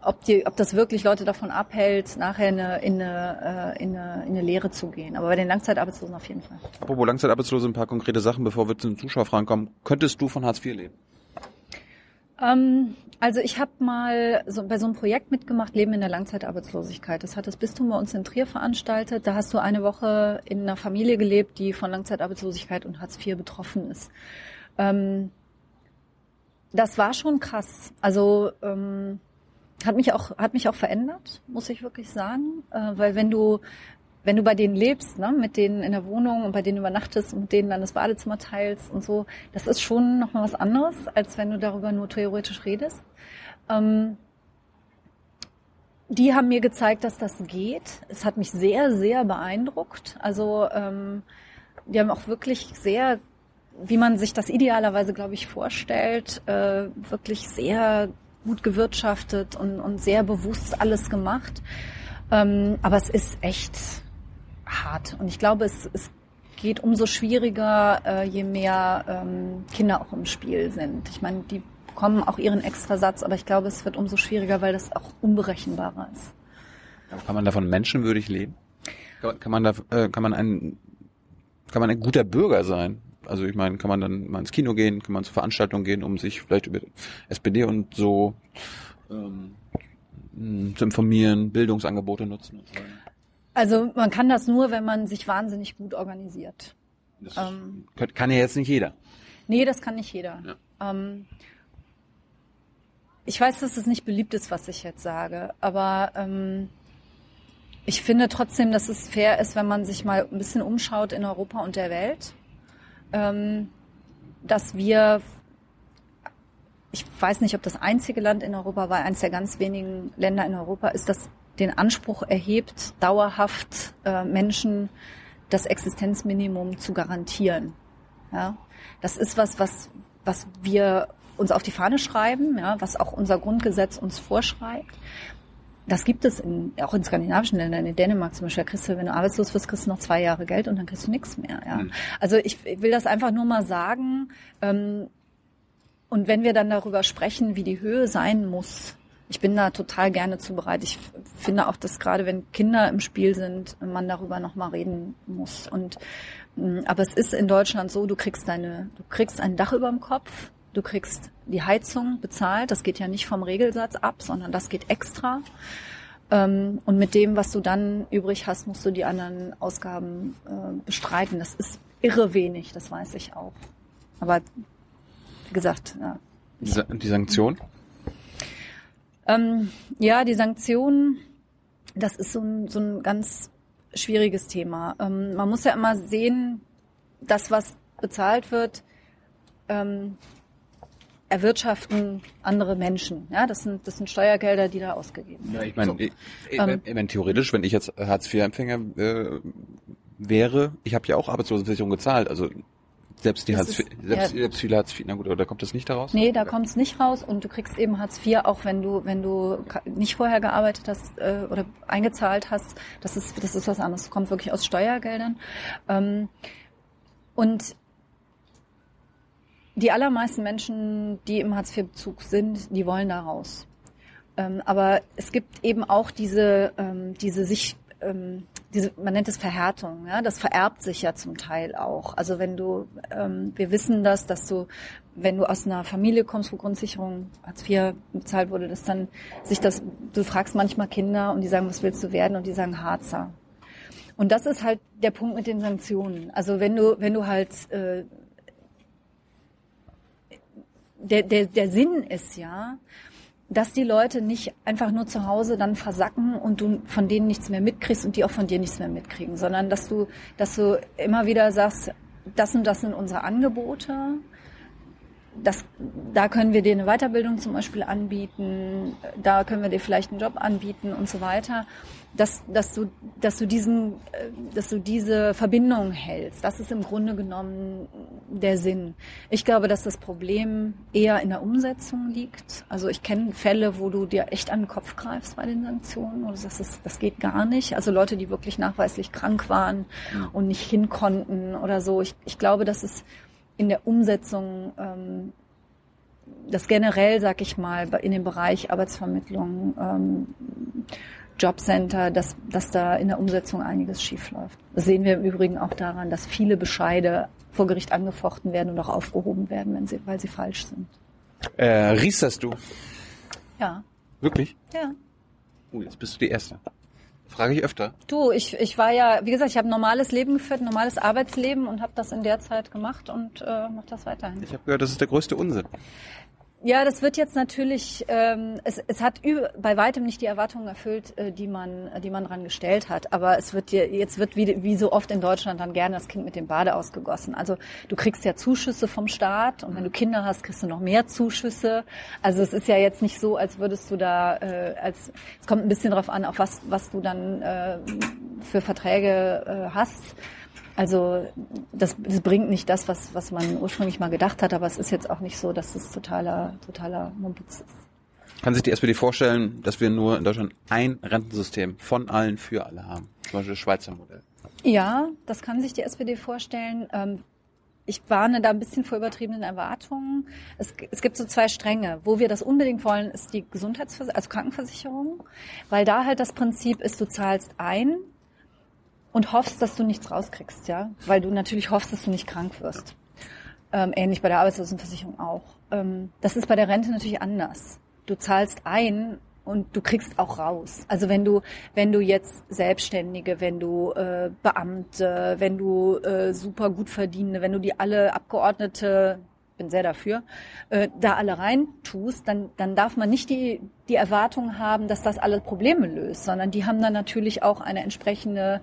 ob, die, ob das wirklich Leute davon abhält, nachher in eine, in, eine, äh, in, eine, in eine Lehre zu gehen. Aber bei den Langzeitarbeitslosen auf jeden Fall. Apropos Langzeitarbeitslose, ein paar konkrete Sachen, bevor wir zu den Zuschauerfragen kommen. Könntest du von Hartz IV leben? Ähm, also ich habe mal so, bei so einem Projekt mitgemacht, Leben in der Langzeitarbeitslosigkeit. Das hat das Bistum bei uns in Trier veranstaltet. Da hast du eine Woche in einer Familie gelebt, die von Langzeitarbeitslosigkeit und Hartz IV betroffen ist. Ähm, das war schon krass. Also ähm, hat mich auch hat mich auch verändert, muss ich wirklich sagen, äh, weil wenn du wenn du bei denen lebst, ne, mit denen in der Wohnung und bei denen übernachtest und denen dann das Badezimmer teilst und so, das ist schon nochmal was anderes, als wenn du darüber nur theoretisch redest. Ähm, die haben mir gezeigt, dass das geht. Es hat mich sehr, sehr beeindruckt. Also ähm, die haben auch wirklich sehr, wie man sich das idealerweise, glaube ich, vorstellt, äh, wirklich sehr gut gewirtschaftet und, und sehr bewusst alles gemacht. Ähm, aber es ist echt hart. Und ich glaube, es, es geht umso schwieriger, äh, je mehr ähm, Kinder auch im Spiel sind. Ich meine, die bekommen auch ihren Extrasatz, aber ich glaube, es wird umso schwieriger, weil das auch unberechenbarer ist. Kann man davon menschenwürdig leben? Kann, man da, äh, kann man ein, kann man ein guter Bürger sein? Also ich meine, kann man dann mal ins Kino gehen, kann man zur Veranstaltung gehen, um sich vielleicht über SPD und so ähm, mh, zu informieren, Bildungsangebote nutzen und so weiter. Also man kann das nur, wenn man sich wahnsinnig gut organisiert. Das Ähm. kann- ja jetzt nicht jeder. Nee, das kann nicht jeder. Ähm, ich weiß, dass es nicht beliebt ist, was ich jetzt sage, aber ähm, ich finde trotzdem, dass es fair ist, wenn man sich mal ein bisschen umschaut in Europa und der Welt, ähm, dass wir, ich weiß nicht, ob das einzige Land in Europa war, eines der ganz wenigen Länder in Europa ist, das den Anspruch erhebt, dauerhaft äh, Menschen das Existenzminimum zu garantieren. Ja, das ist was, was, was wir uns auf die Fahne schreiben, ja, was auch unser Grundgesetz uns vorschreibt. Das gibt es in, auch in skandinavischen Ländern, in Dänemark zum Beispiel, kriegst du, wenn du arbeitslos wirst, kriegst du noch zwei Jahre Geld und dann kriegst du nichts mehr. Ja. Mhm. Also ich will das einfach nur mal sagen. Ähm, und wenn wir dann darüber sprechen, wie die Höhe sein muss, ich bin da total gerne zu bereit. Ich finde auch, dass gerade wenn Kinder im Spiel sind, man darüber noch mal reden muss. Und mh, aber es ist in Deutschland so, du kriegst deine, du kriegst ein Dach über dem Kopf, du kriegst die Heizung bezahlt. Das geht ja nicht vom Regelsatz ab, sondern das geht extra. Ähm, Und mit dem, was du dann übrig hast, musst du die anderen Ausgaben äh, bestreiten. Das ist irre wenig, das weiß ich auch. Aber wie gesagt, ja, Die, Sa- die Sanktion? ähm, ja, die Sanktionen, das ist so ein, so ein ganz schwieriges Thema. Ähm, man muss ja immer sehen, das, was bezahlt wird, ähm, erwirtschaften andere Menschen. Ja, das sind, das sind Steuergelder, die da ausgegeben werden. Ja, ich meine, So. ich, ich, Ähm. ich meine, theoretisch, wenn ich jetzt Hartz-IV-Empfänger äh, wäre, ich habe ja auch Arbeitslosenversicherung gezahlt, also selbst die Das Hartz ist- IV, selbst, ja. selbst viele Hartz IV, na gut, oder kommt das nicht daraus? Nee, da kommt's nicht raus und du kriegst eben Hartz IV, auch wenn du, wenn du nicht vorher gearbeitet hast äh, oder eingezahlt hast. Das ist, das ist was anderes. Das kommt wirklich aus Steuergeldern. Ähm, und die allermeisten Menschen, die im Hartz-IV-Bezug sind, die wollen da raus. Ähm, aber es gibt eben auch diese, ähm, diese sich, ähm, diese, man nennt es Verhärtung, ja, das vererbt sich ja zum Teil auch. Also wenn du, ähm, wir wissen das, dass du, wenn du aus einer Familie kommst, wo Grundsicherung Hartz IV bezahlt wurde, dass dann sich das, du fragst manchmal Kinder und die sagen, was willst du werden? Und die sagen Harzer. Und das ist halt der Punkt mit den Sanktionen. Also wenn du, wenn du halt äh, der, der, der Sinn ist ja, dass die Leute nicht einfach nur zu Hause dann versacken und du von denen nichts mehr mitkriegst und die auch von dir nichts mehr mitkriegen, sondern dass du, dass du immer wieder sagst, das und das sind unsere Angebote. Das, da können wir dir eine Weiterbildung zum Beispiel anbieten, da können wir dir vielleicht einen Job anbieten und so weiter, dass, dass du, dass du diesen, äh, dass du diese Verbindung hältst. Das ist im Grunde genommen der Sinn. Ich glaube, dass das Problem eher in der Umsetzung liegt. Also ich kenne Fälle, wo du dir echt an den Kopf greifst bei den Sanktionen, du sagst, das, das geht gar nicht. Also Leute, die wirklich nachweislich krank waren und nicht hin konnten oder so. Ich, ich glaube, dass es in der Umsetzung, ähm, das generell, sag ich mal, in dem Bereich Arbeitsvermittlung, ähm, Jobcenter, dass, dass da in der Umsetzung einiges schief läuft. Das sehen wir im Übrigen auch daran, dass viele Bescheide vor Gericht angefochten werden und auch aufgehoben werden, wenn sie, weil sie falsch sind. Äh, riesterst du? Ja, Wirklich? ja. Oh, jetzt bist du die Erste. Frage ich öfter. Du, ich, ich war ja, wie gesagt, ich habe ein normales Leben geführt, ein normales Arbeitsleben und habe das in der Zeit gemacht und äh, mache das weiterhin. Ich habe gehört, das ist der größte Unsinn. Ja, das wird jetzt natürlich, ähm, es, es hat bei weitem nicht die Erwartungen erfüllt, äh, die man, die man dran gestellt hat. Aber es wird dir, jetzt wird wie, wie so oft in Deutschland dann gerne das Kind mit dem Bade ausgegossen. Also du kriegst ja Zuschüsse vom Staat und wenn du Kinder hast, kriegst du noch mehr Zuschüsse. Also es ist ja jetzt nicht so, als würdest du da, äh, als es kommt ein bisschen drauf an, auf was, was du dann äh, für Verträge äh, hast. Also das, das bringt nicht das, was, was man ursprünglich mal gedacht hat, aber es ist jetzt auch nicht so, dass es totaler, totaler Mumpitz ist. Kann sich die SPD vorstellen, dass wir nur in Deutschland ein Rentensystem von allen für alle haben? Zum Beispiel das Schweizer Modell. Ja, das kann sich die SPD vorstellen. Ähm, ich warne da ein bisschen vor übertriebenen Erwartungen. Es, es, gibt so zwei Stränge. Wo wir das unbedingt wollen, ist die Gesundheitsversicherung, also Krankenversicherung, weil da halt das Prinzip ist, du zahlst ein und hoffst, dass du nichts rauskriegst, ja, weil du natürlich hoffst, dass du nicht krank wirst. Ähm, ähnlich bei der Arbeitslosenversicherung auch. Ähm, das ist bei der Rente natürlich anders du zahlst ein und du kriegst auch raus. Also wenn du, wenn du jetzt Selbstständige, wenn du äh, Beamte, wenn du äh, super gut verdienende, wenn du die alle Abgeordnete, bin sehr dafür, äh, da alle rein tust, dann, dann darf man nicht die, die Erwartung haben, dass das alle Probleme löst, sondern die haben dann natürlich auch eine entsprechende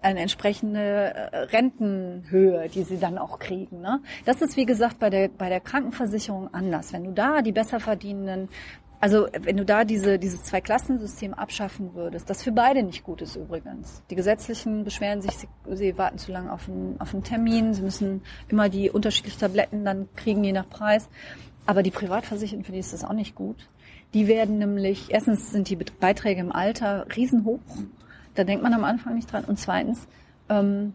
eine entsprechende äh, Rentenhöhe, die sie dann auch kriegen. Ne? Das ist wie gesagt bei der bei der Krankenversicherung anders. Wenn du da die besser verdienenden also wenn du da diese, dieses Zwei-Klassen-System abschaffen würdest, das für beide nicht gut ist übrigens. Die Gesetzlichen beschweren sich, sie, sie warten zu lange auf einen, auf einen Termin, sie müssen immer die unterschiedlichen Tabletten dann kriegen, je nach Preis. Aber die Privatversicherten, für die ist das auch nicht gut. Die werden nämlich, erstens sind die Beiträge im Alter riesenhoch da denkt man am Anfang nicht dran. Und zweitens, ähm,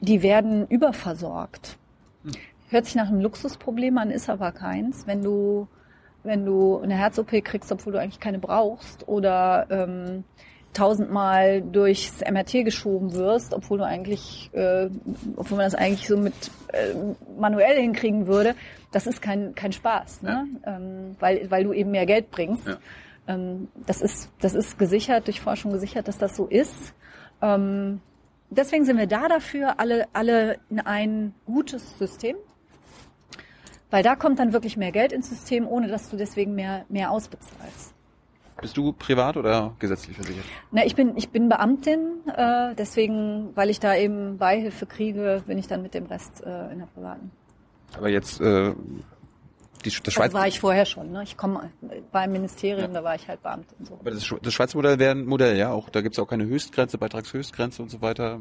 die werden überversorgt. Hört sich nach einem Luxusproblem an, ist aber keins. Wenn du, wenn du eine Herz-OP kriegst, obwohl du eigentlich keine brauchst, oder ähm, tausendmal durchs MRT geschoben wirst, obwohl du eigentlich, äh, obwohl man das eigentlich so mit äh, manuell hinkriegen würde, das ist kein kein Spaß, ne? Ja. Ähm, weil weil du eben mehr Geld bringst. Ja. Ähm, das, ist, das ist gesichert, durch Forschung gesichert, dass das so ist. Ähm, deswegen sind wir da dafür, alle, alle in ein gutes System. Weil da kommt dann wirklich mehr Geld ins System, ohne dass du deswegen mehr, mehr ausbezahlst. Bist du privat oder gesetzlich versichert? Na, ich bin ich bin Beamtin, äh, deswegen, weil ich da eben Beihilfe kriege, bin ich dann mit dem Rest äh, in der privaten. Aber jetzt äh, die, das Schweiz. Das war ich vorher schon. Ne? Ich komme beim Ministerium, ja. da war ich halt Beamte und so. Aber das, das Schweizer Modell wäre ein Modell, ja. Auch da gibt es auch keine Höchstgrenze, Beitragshöchstgrenze und so weiter.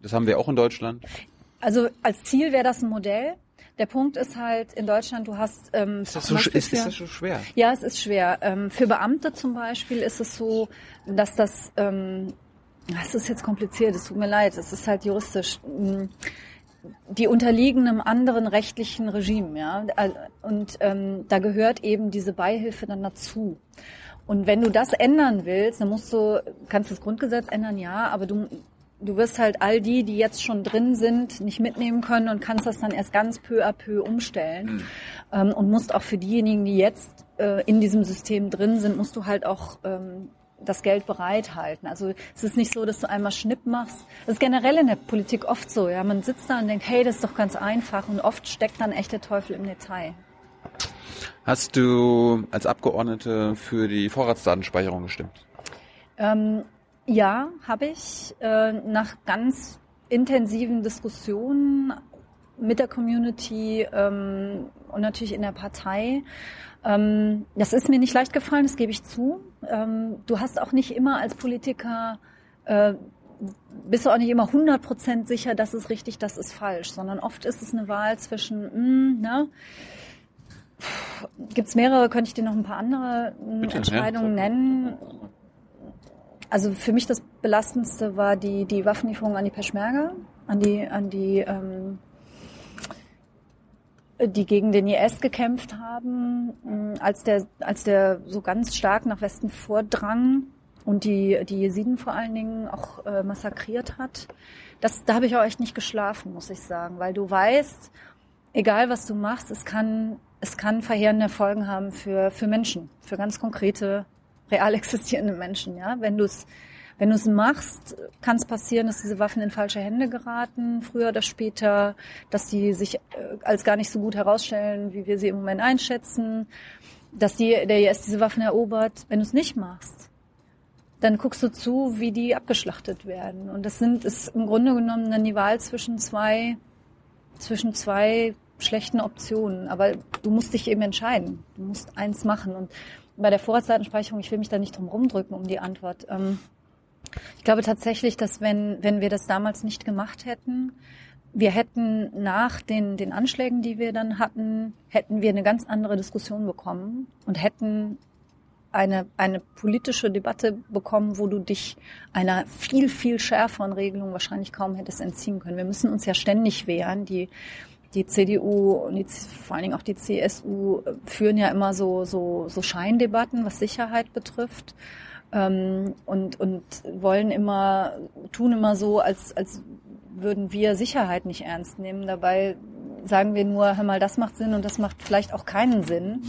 Das haben wir auch in Deutschland. Also als Ziel wäre das ein Modell. Der Punkt ist halt, in Deutschland, du hast... Ähm, ist, das so, ist, ist das so schwer? Ja, es ist schwer. Ähm, für Beamte zum Beispiel ist es so, dass das... Ähm, das ist jetzt kompliziert, es tut mir leid, es ist halt juristisch. Ähm, die unterliegen einem anderen rechtlichen Regime, ja. Und ähm, da gehört eben diese Beihilfe dann dazu. Und wenn du das ändern willst, dann musst du, kannst das Grundgesetz ändern, ja, aber du, du wirst halt all die, die jetzt schon drin sind, nicht mitnehmen können und kannst das dann erst ganz peu à peu umstellen. Mhm. Ähm, und musst auch für diejenigen, die jetzt äh, in diesem System drin sind, musst du halt auch ähm, das Geld bereithalten. Also es ist nicht so, dass du einmal Schnipp machst. Das ist generell in der Politik oft so. Ja, man sitzt da und denkt, hey, das ist doch ganz einfach. Und oft steckt dann echt der Teufel im Detail. Hast du als Abgeordnete für die Vorratsdatenspeicherung gestimmt? Ähm, ja, habe ich. Äh, nach ganz intensiven Diskussionen mit der Community ähm, und natürlich in der Partei ähm, das ist mir nicht leicht gefallen, das gebe ich zu. Ähm, du hast auch nicht immer als Politiker, äh, bist du auch nicht immer 100% sicher, das ist richtig, das ist falsch, sondern oft ist es eine Wahl zwischen, mh, hm, ne, Gibt es mehrere, könnte ich dir noch ein paar andere hm, Bitte, Entscheidungen ja. nennen. Also für mich das Belastendste war die, die Waffenlieferung an die Peschmerga, an die, an die ähm, die gegen den IS gekämpft haben, als der, als der so ganz stark nach Westen vordrang und die, die Jesiden vor allen Dingen auch äh, massakriert hat. Das, da habe ich auch echt nicht geschlafen, muss ich sagen, weil du weißt, egal was du machst, es kann, es kann verheerende Folgen haben für, für Menschen, für ganz konkrete, real existierende Menschen, ja. Wenn du es wenn du es machst, kann es passieren, dass diese Waffen in falsche Hände geraten, früher oder später, dass sie sich äh, als gar nicht so gut herausstellen, wie wir sie im Moment einschätzen, dass die, der IS diese Waffen erobert. Wenn du es nicht machst, dann guckst du zu, wie die abgeschlachtet werden. Und das sind, ist im Grunde genommen dann die Wahl zwischen zwei, zwischen zwei schlechten Optionen. Aber du musst dich eben entscheiden. Du musst eins machen. Und bei der Vorratsdatenspeicherung, ich will mich da nicht drum rumdrücken um die Antwort. Ähm, ich glaube tatsächlich, dass wenn, wenn wir das damals nicht gemacht hätten, wir hätten nach den, den Anschlägen, die wir dann hatten, hätten wir eine ganz andere Diskussion bekommen und hätten eine, eine politische Debatte bekommen, wo du dich einer viel, viel schärferen Regelung wahrscheinlich kaum hättest entziehen können. Wir müssen uns ja ständig wehren. Die, die CDU und die, vor allen Dingen auch die CSU führen ja immer so, so, so Scheindebatten, was Sicherheit betrifft. Ähm, und, und wollen immer, tun immer so, als, als würden wir Sicherheit nicht ernst nehmen. Dabei sagen wir nur, hör mal, das macht Sinn und das macht vielleicht auch keinen Sinn.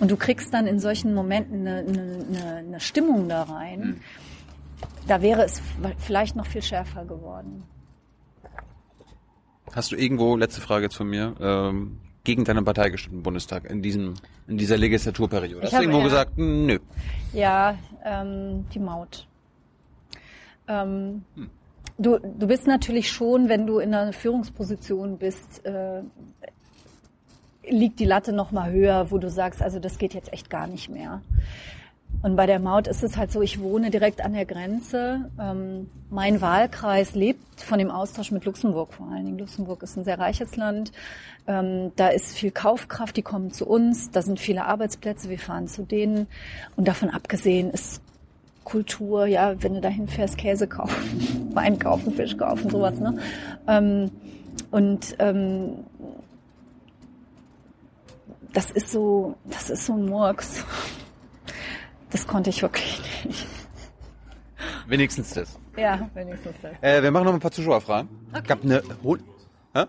Und du kriegst dann in solchen Momenten eine, eine, eine Stimmung da rein. Da wäre es vielleicht noch viel schärfer geworden. Hast du irgendwo, letzte Frage jetzt von mir, ähm, gegen deine Partei gestimmt im Bundestag in diesem in dieser Legislaturperiode? Ich Hast du irgendwo gesagt, nö. Ja, ähm, die Maut. Ähm, du, du bist natürlich schon, wenn du in einer Führungsposition bist, äh, liegt die Latte noch mal höher, wo du sagst, also das geht jetzt echt gar nicht mehr. Und bei der Maut ist es halt so, ich wohne direkt an der Grenze. Ähm, mein Wahlkreis lebt von dem Austausch mit Luxemburg vor allen Dingen. Luxemburg ist ein sehr reiches Land. Ähm, da ist viel Kaufkraft, die kommen zu uns. Da sind viele Arbeitsplätze, wir fahren zu denen. Und davon abgesehen ist Kultur, ja, wenn du dahin fährst, Käse kaufen, Wein kaufen, Fisch kaufen, sowas, ne? Ähm, und ähm, das ist so, das ist so ein Murks. Das konnte ich wirklich nicht. Wenigstens das. Ja, wenigstens das. Äh, wir machen noch ein paar Zuschauerfragen. Ich hab eine Hol Hä?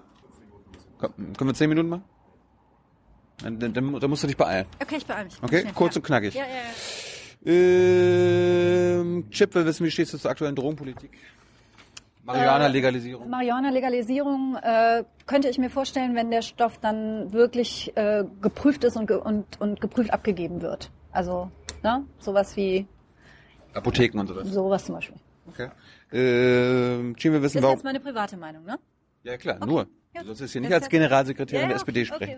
Können wir zehn Minuten machen? Dann, dann, dann musst du dich beeilen. Okay, ich beeile mich. Okay, Schnell, kurz ja. und knackig. Ja, ja, ja. Ähm, Chip will wissen, wie stehst du zur aktuellen Drogenpolitik? Marihuana-Legalisierung. Marihuana-Legalisierung äh, könnte ich mir vorstellen, wenn der Stoff dann wirklich äh, geprüft ist und, ge und, und geprüft abgegeben wird. Also, ne? Sowas wie Apotheken und sowas. sowas zum Beispiel. Okay. Chip will Das wissen, ist warum... jetzt meine private Meinung, ne? Ja klar, nur. Du sollst jetzt hier nicht als Generalsekretärin Ja, der SPD okay, sprechen.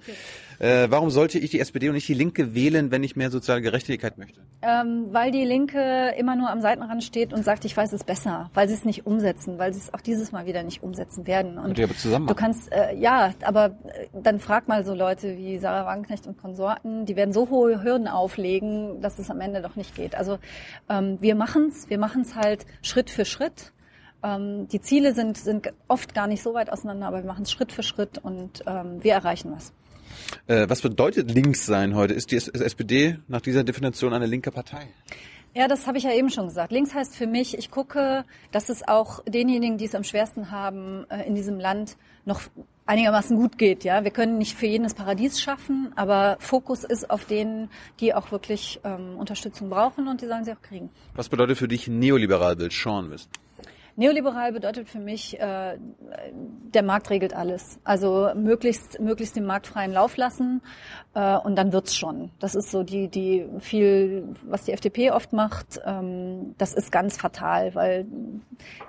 okay. Äh, warum sollte ich die SPD und nicht die Linke wählen, wenn ich mehr soziale Gerechtigkeit möchte? Ähm, weil die Linke immer nur am Seitenrand steht und sagt, ich weiß es besser, weil sie es nicht umsetzen, weil sie es auch dieses Mal wieder nicht umsetzen werden. Und ihr aber zusammen du machen. kannst, äh, ja, aber äh, dann frag mal so Leute wie Sarah Wagenknecht und Konsorten, die werden so hohe Hürden auflegen, dass es am Ende doch nicht geht. Also ähm, wir machen's, wir machen's halt Schritt für Schritt. Ähm, die Ziele sind, sind oft gar nicht so weit auseinander, aber wir machen es Schritt für Schritt und ähm, wir erreichen was. Äh, was bedeutet links sein heute? Ist die S- SPD nach dieser Definition eine linke Partei? Ja, das habe ich ja eben schon gesagt. Links heißt für mich, ich gucke, dass es auch denjenigen, die es am schwersten haben äh, in diesem Land, noch einigermaßen gut geht. Ja, wir können nicht für jeden das Paradies schaffen, aber Fokus ist auf denen, die auch wirklich ähm, Unterstützung brauchen und die sollen sie auch kriegen. Was bedeutet für dich neoliberal, will Sean wissen? Neoliberal bedeutet für mich, äh, der Markt regelt alles. Also möglichst, möglichst den Markt freien Lauf lassen äh, und dann wird's schon. Das ist so die, die viel, was die FDP oft macht. Ähm, das ist ganz fatal, weil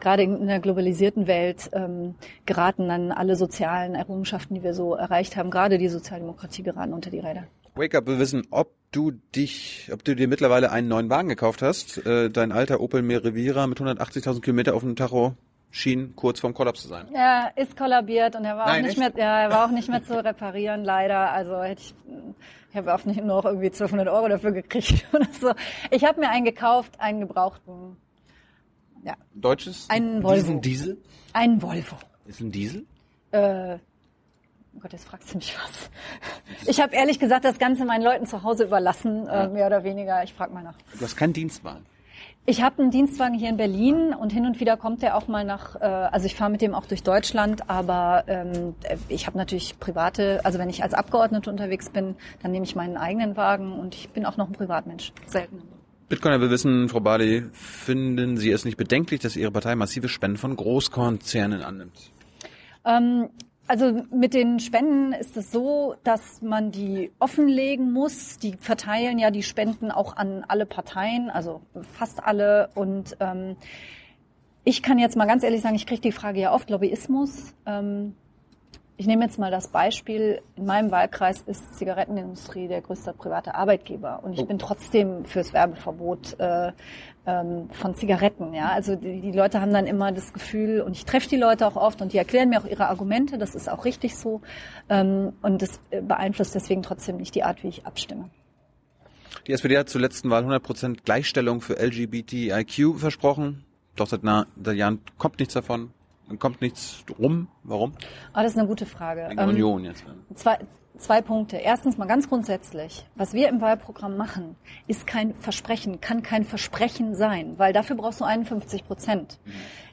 gerade in einer globalisierten Welt ähm, geraten dann alle sozialen Errungenschaften, die wir so erreicht haben, gerade die Sozialdemokratie geraten unter die Räder. Wake Up will wissen, ob du dich, ob du dir mittlerweile einen neuen Wagen gekauft hast. Äh, dein alter Opel Merevira mit 180.000 Kilometer auf dem Tacho schien kurz vorm Kollaps zu sein. Er ist kollabiert und er war Nein, auch nicht echt? mehr, ja, er war auch nicht mehr zu reparieren, leider. Also hätte ich, ich habe auch nicht nur noch irgendwie 1200 Euro dafür gekriegt oder so. Ich habe mir einen gekauft, einen gebrauchten, ja, Deutsches? Einen Volvo. Diesen Diesel? einen Volvo. Ist ein Diesel? Äh, oh Gott, jetzt fragst du mich was. Ich habe ehrlich gesagt das Ganze meinen Leuten zu Hause überlassen, äh, mehr oder weniger. Ich frage mal nach. Du hast keinen Dienstwagen. Ich habe einen Dienstwagen hier in Berlin und hin und wieder kommt der auch mal nach, äh, also ich fahre mit dem auch durch Deutschland, aber ähm, ich habe natürlich private, also wenn ich als Abgeordnete unterwegs bin, dann nehme ich meinen eigenen Wagen und ich bin auch noch ein Privatmensch. Selten. Bitcoiner will wissen, Frau Bali, finden Sie es nicht bedenklich, dass Ihre Partei massive Spenden von Großkonzernen annimmt? Ähm, also mit den Spenden ist es so, dass man die offenlegen muss. Die verteilen ja die Spenden auch an alle Parteien, also fast alle. Und ähm, ich kann jetzt mal ganz ehrlich sagen, ich kriege die Frage ja oft, Lobbyismus. Ähm, ich nehme jetzt mal das Beispiel, in meinem Wahlkreis ist Zigarettenindustrie der größte private Arbeitgeber und ich bin trotzdem fürs Werbeverbot äh, ähm, von Zigaretten. Ja, also die, die Leute haben dann immer das Gefühl und ich treffe die Leute auch oft und die erklären mir auch ihre Argumente. Das ist auch richtig so ähm, und das äh, beeinflusst deswegen trotzdem nicht die Art, wie ich abstimme. Die SPD hat zur letzten Wahl 100% Gleichstellung für LGBTIQ versprochen. Doch seit, na, seit Jahren kommt nichts davon. Dann kommt nichts rum. Warum? Ah, das ist eine gute Frage. Wegen Ähm, Union jetzt. Zwei, zwei Punkte. Erstens mal ganz grundsätzlich. Was wir im Wahlprogramm machen, ist kein Versprechen, kann kein Versprechen sein, weil dafür brauchst du 51 Prozent.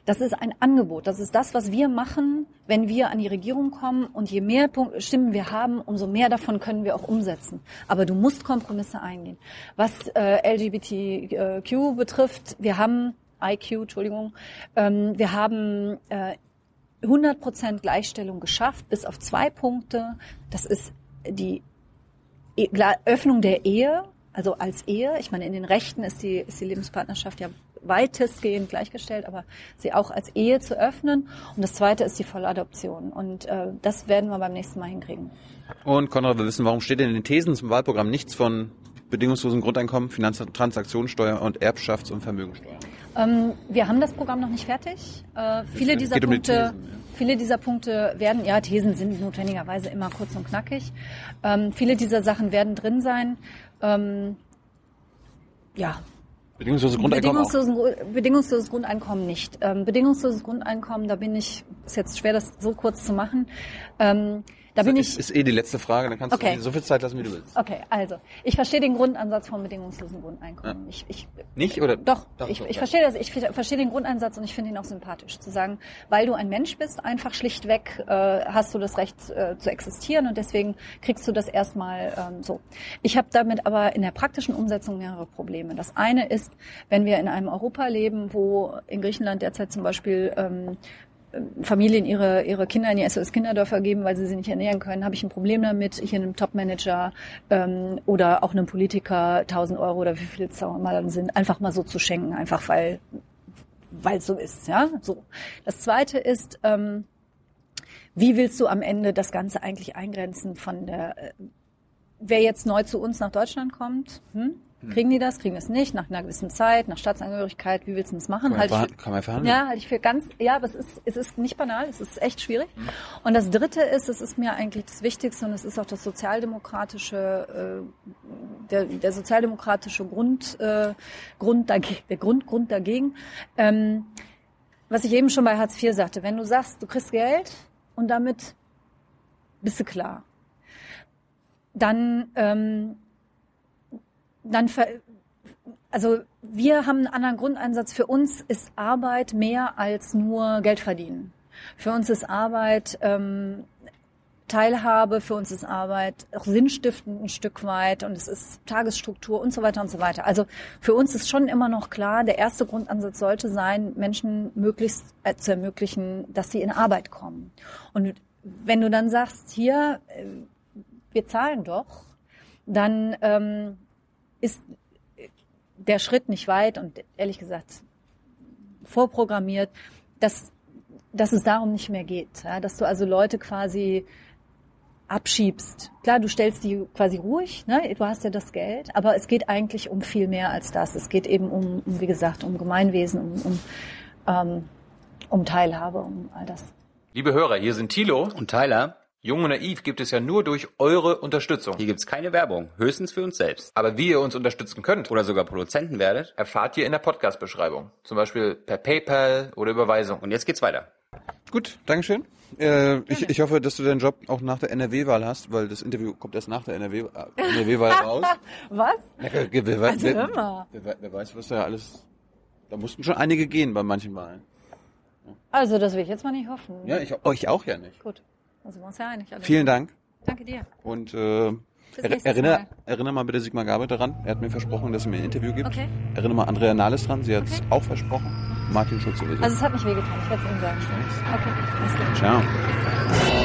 Das ist ein Angebot. Das ist das, was wir machen, wenn wir an die Regierung kommen. Und je mehr Stimmen wir haben, umso mehr davon können wir auch umsetzen. Aber du musst Kompromisse eingehen. Was äh, LGBTQ betrifft, wir haben IQ, Entschuldigung, ähm, wir haben äh, 100% Gleichstellung geschafft, bis auf zwei Punkte. Das ist die E- Öffnung der Ehe, also als Ehe. Ich meine, in den Rechten ist die, ist die Lebenspartnerschaft ja weitestgehend gleichgestellt, aber sie auch als Ehe zu öffnen. Und das zweite ist die Volladoption. Und äh, das werden wir beim nächsten Mal hinkriegen. Und Konrad, wir wissen, warum steht in den Thesen zum Wahlprogramm nichts von bedingungslosen Grundeinkommen, Finanztransaktionssteuer und Erbschafts- und Vermögensteuer? Ähm, wir haben das Programm noch nicht fertig. Äh, viele dieser geht um die Punkte, Thesen, ja. viele dieser Punkte werden, ja, Thesen sind notwendigerweise immer kurz und knackig. Ähm, viele dieser Sachen werden drin sein. Ähm, ja, Bedingungsloses Grundeinkommen Gru- bedingungsloses Grundeinkommen nicht. Ähm, bedingungsloses Grundeinkommen, da bin ich, ist jetzt schwer, das so kurz zu machen. Da bin ist, ich, ist eh die letzte Frage, dann kannst Okay. du so viel Zeit lassen, wie du willst. okay, also, ich verstehe den Grundansatz vom bedingungslosen Grundeinkommen. Ich, ich, Nicht, oder? Doch, Doch, ich, okay. ich verstehe das, ich verstehe den Grundeinsatz und ich finde ihn auch sympathisch. Zu sagen, weil du ein Mensch bist, einfach schlichtweg äh, hast du das Recht äh, zu existieren und deswegen kriegst du das erstmal ähm, so. Ich habe damit aber in der praktischen Umsetzung mehrere Probleme. Das eine ist, wenn wir in einem Europa leben, wo in Griechenland derzeit zum Beispiel ähm, Familien ihre, ihre Kinder in die SOS-Kinderdörfer geben, weil sie sie nicht ernähren können, habe ich ein Problem damit, hier einem Top-Manager ähm, oder auch einem Politiker 1000 Euro oder wie viel auch immer dann sind, einfach mal so zu schenken, einfach weil weil so ist. Ja, so. Das Zweite ist, ähm, wie willst du am Ende das Ganze eigentlich eingrenzen von der, äh, wer jetzt neu zu uns nach Deutschland kommt? Hm? Kriegen die das? Kriegen das nicht? Nach einer gewissen Zeit, nach Staatsangehörigkeit? Wie willst du das machen? Kann ich verhan- kann man verhandeln? ja, halte ich für ganz, ja, aber es ist, es ist nicht banal, es ist echt schwierig. Und das Dritte ist, es ist mir eigentlich das Wichtigste und es ist auch das sozialdemokratische, äh, der, der sozialdemokratische Grund, äh, Grund dagegen, der Grund, Grund dagegen. Ähm, was ich eben schon bei Hartz IV sagte, wenn du sagst, du kriegst Geld und damit bist du klar, dann, ähm, dann ver also wir haben einen anderen Grundeinsatz. Für uns ist Arbeit mehr als nur Geld verdienen. Für uns ist Arbeit ähm, Teilhabe, für uns ist Arbeit auch sinnstiftend ein Stück weit und es ist Tagesstruktur und so weiter und so weiter. Also für uns ist schon immer noch klar, der erste Grundansatz sollte sein, Menschen möglichst äh, zu ermöglichen, dass sie in Arbeit kommen. Und wenn du dann sagst, hier, äh, wir zahlen doch, dann ähm, ist der Schritt nicht weit und ehrlich gesagt vorprogrammiert, dass, dass es darum nicht mehr geht. Ja? Dass du also Leute quasi abschiebst. Klar, du stellst die quasi ruhig, ne? du hast ja das Geld, aber es geht eigentlich um viel mehr als das. Es geht eben um, um wie gesagt, um Gemeinwesen, um, um, ähm, um Teilhabe, um all das. Liebe Hörer, hier sind Thilo. Und Tyler, Jung und Naiv gibt es ja nur durch eure Unterstützung. hier gibt's keine Werbung, höchstens für uns selbst. Aber wie ihr uns unterstützen könnt, Oder sogar Produzenten werdet. erfahrt ihr in der Podcast-Beschreibung. Zum Beispiel per PayPal oder Überweisung. Und jetzt geht's weiter. Gut, Dankeschön. Äh, ich, ich hoffe, dass du deinen Job auch nach der NRW-Wahl hast, weil das Interview kommt erst nach der NRW äh, NRW-Wahl raus. Was? Ja, wer, wer, Also wer, mal. wer, wer weiß, was da alles... Da mussten schon einige gehen bei manchen Wahlen. Also das will ich jetzt mal nicht hoffen. Ja, ich, euch auch ja nicht. Gut, also wir uns ja einig. alle. Vielen Dank. Danke dir. Und äh, er, erinnere, Mal. erinnere mal bitte Sigmar Gabe daran. Er hat mir versprochen, dass er mir ein Interview gibt. Okay. Erinnere mal Andrea Nahles dran. Sie hat es auch versprochen. Martin Schulz sowieso. Also es hat mich wehgetan, ich werde es ihm sagen. Okay, alles klar. Ciao.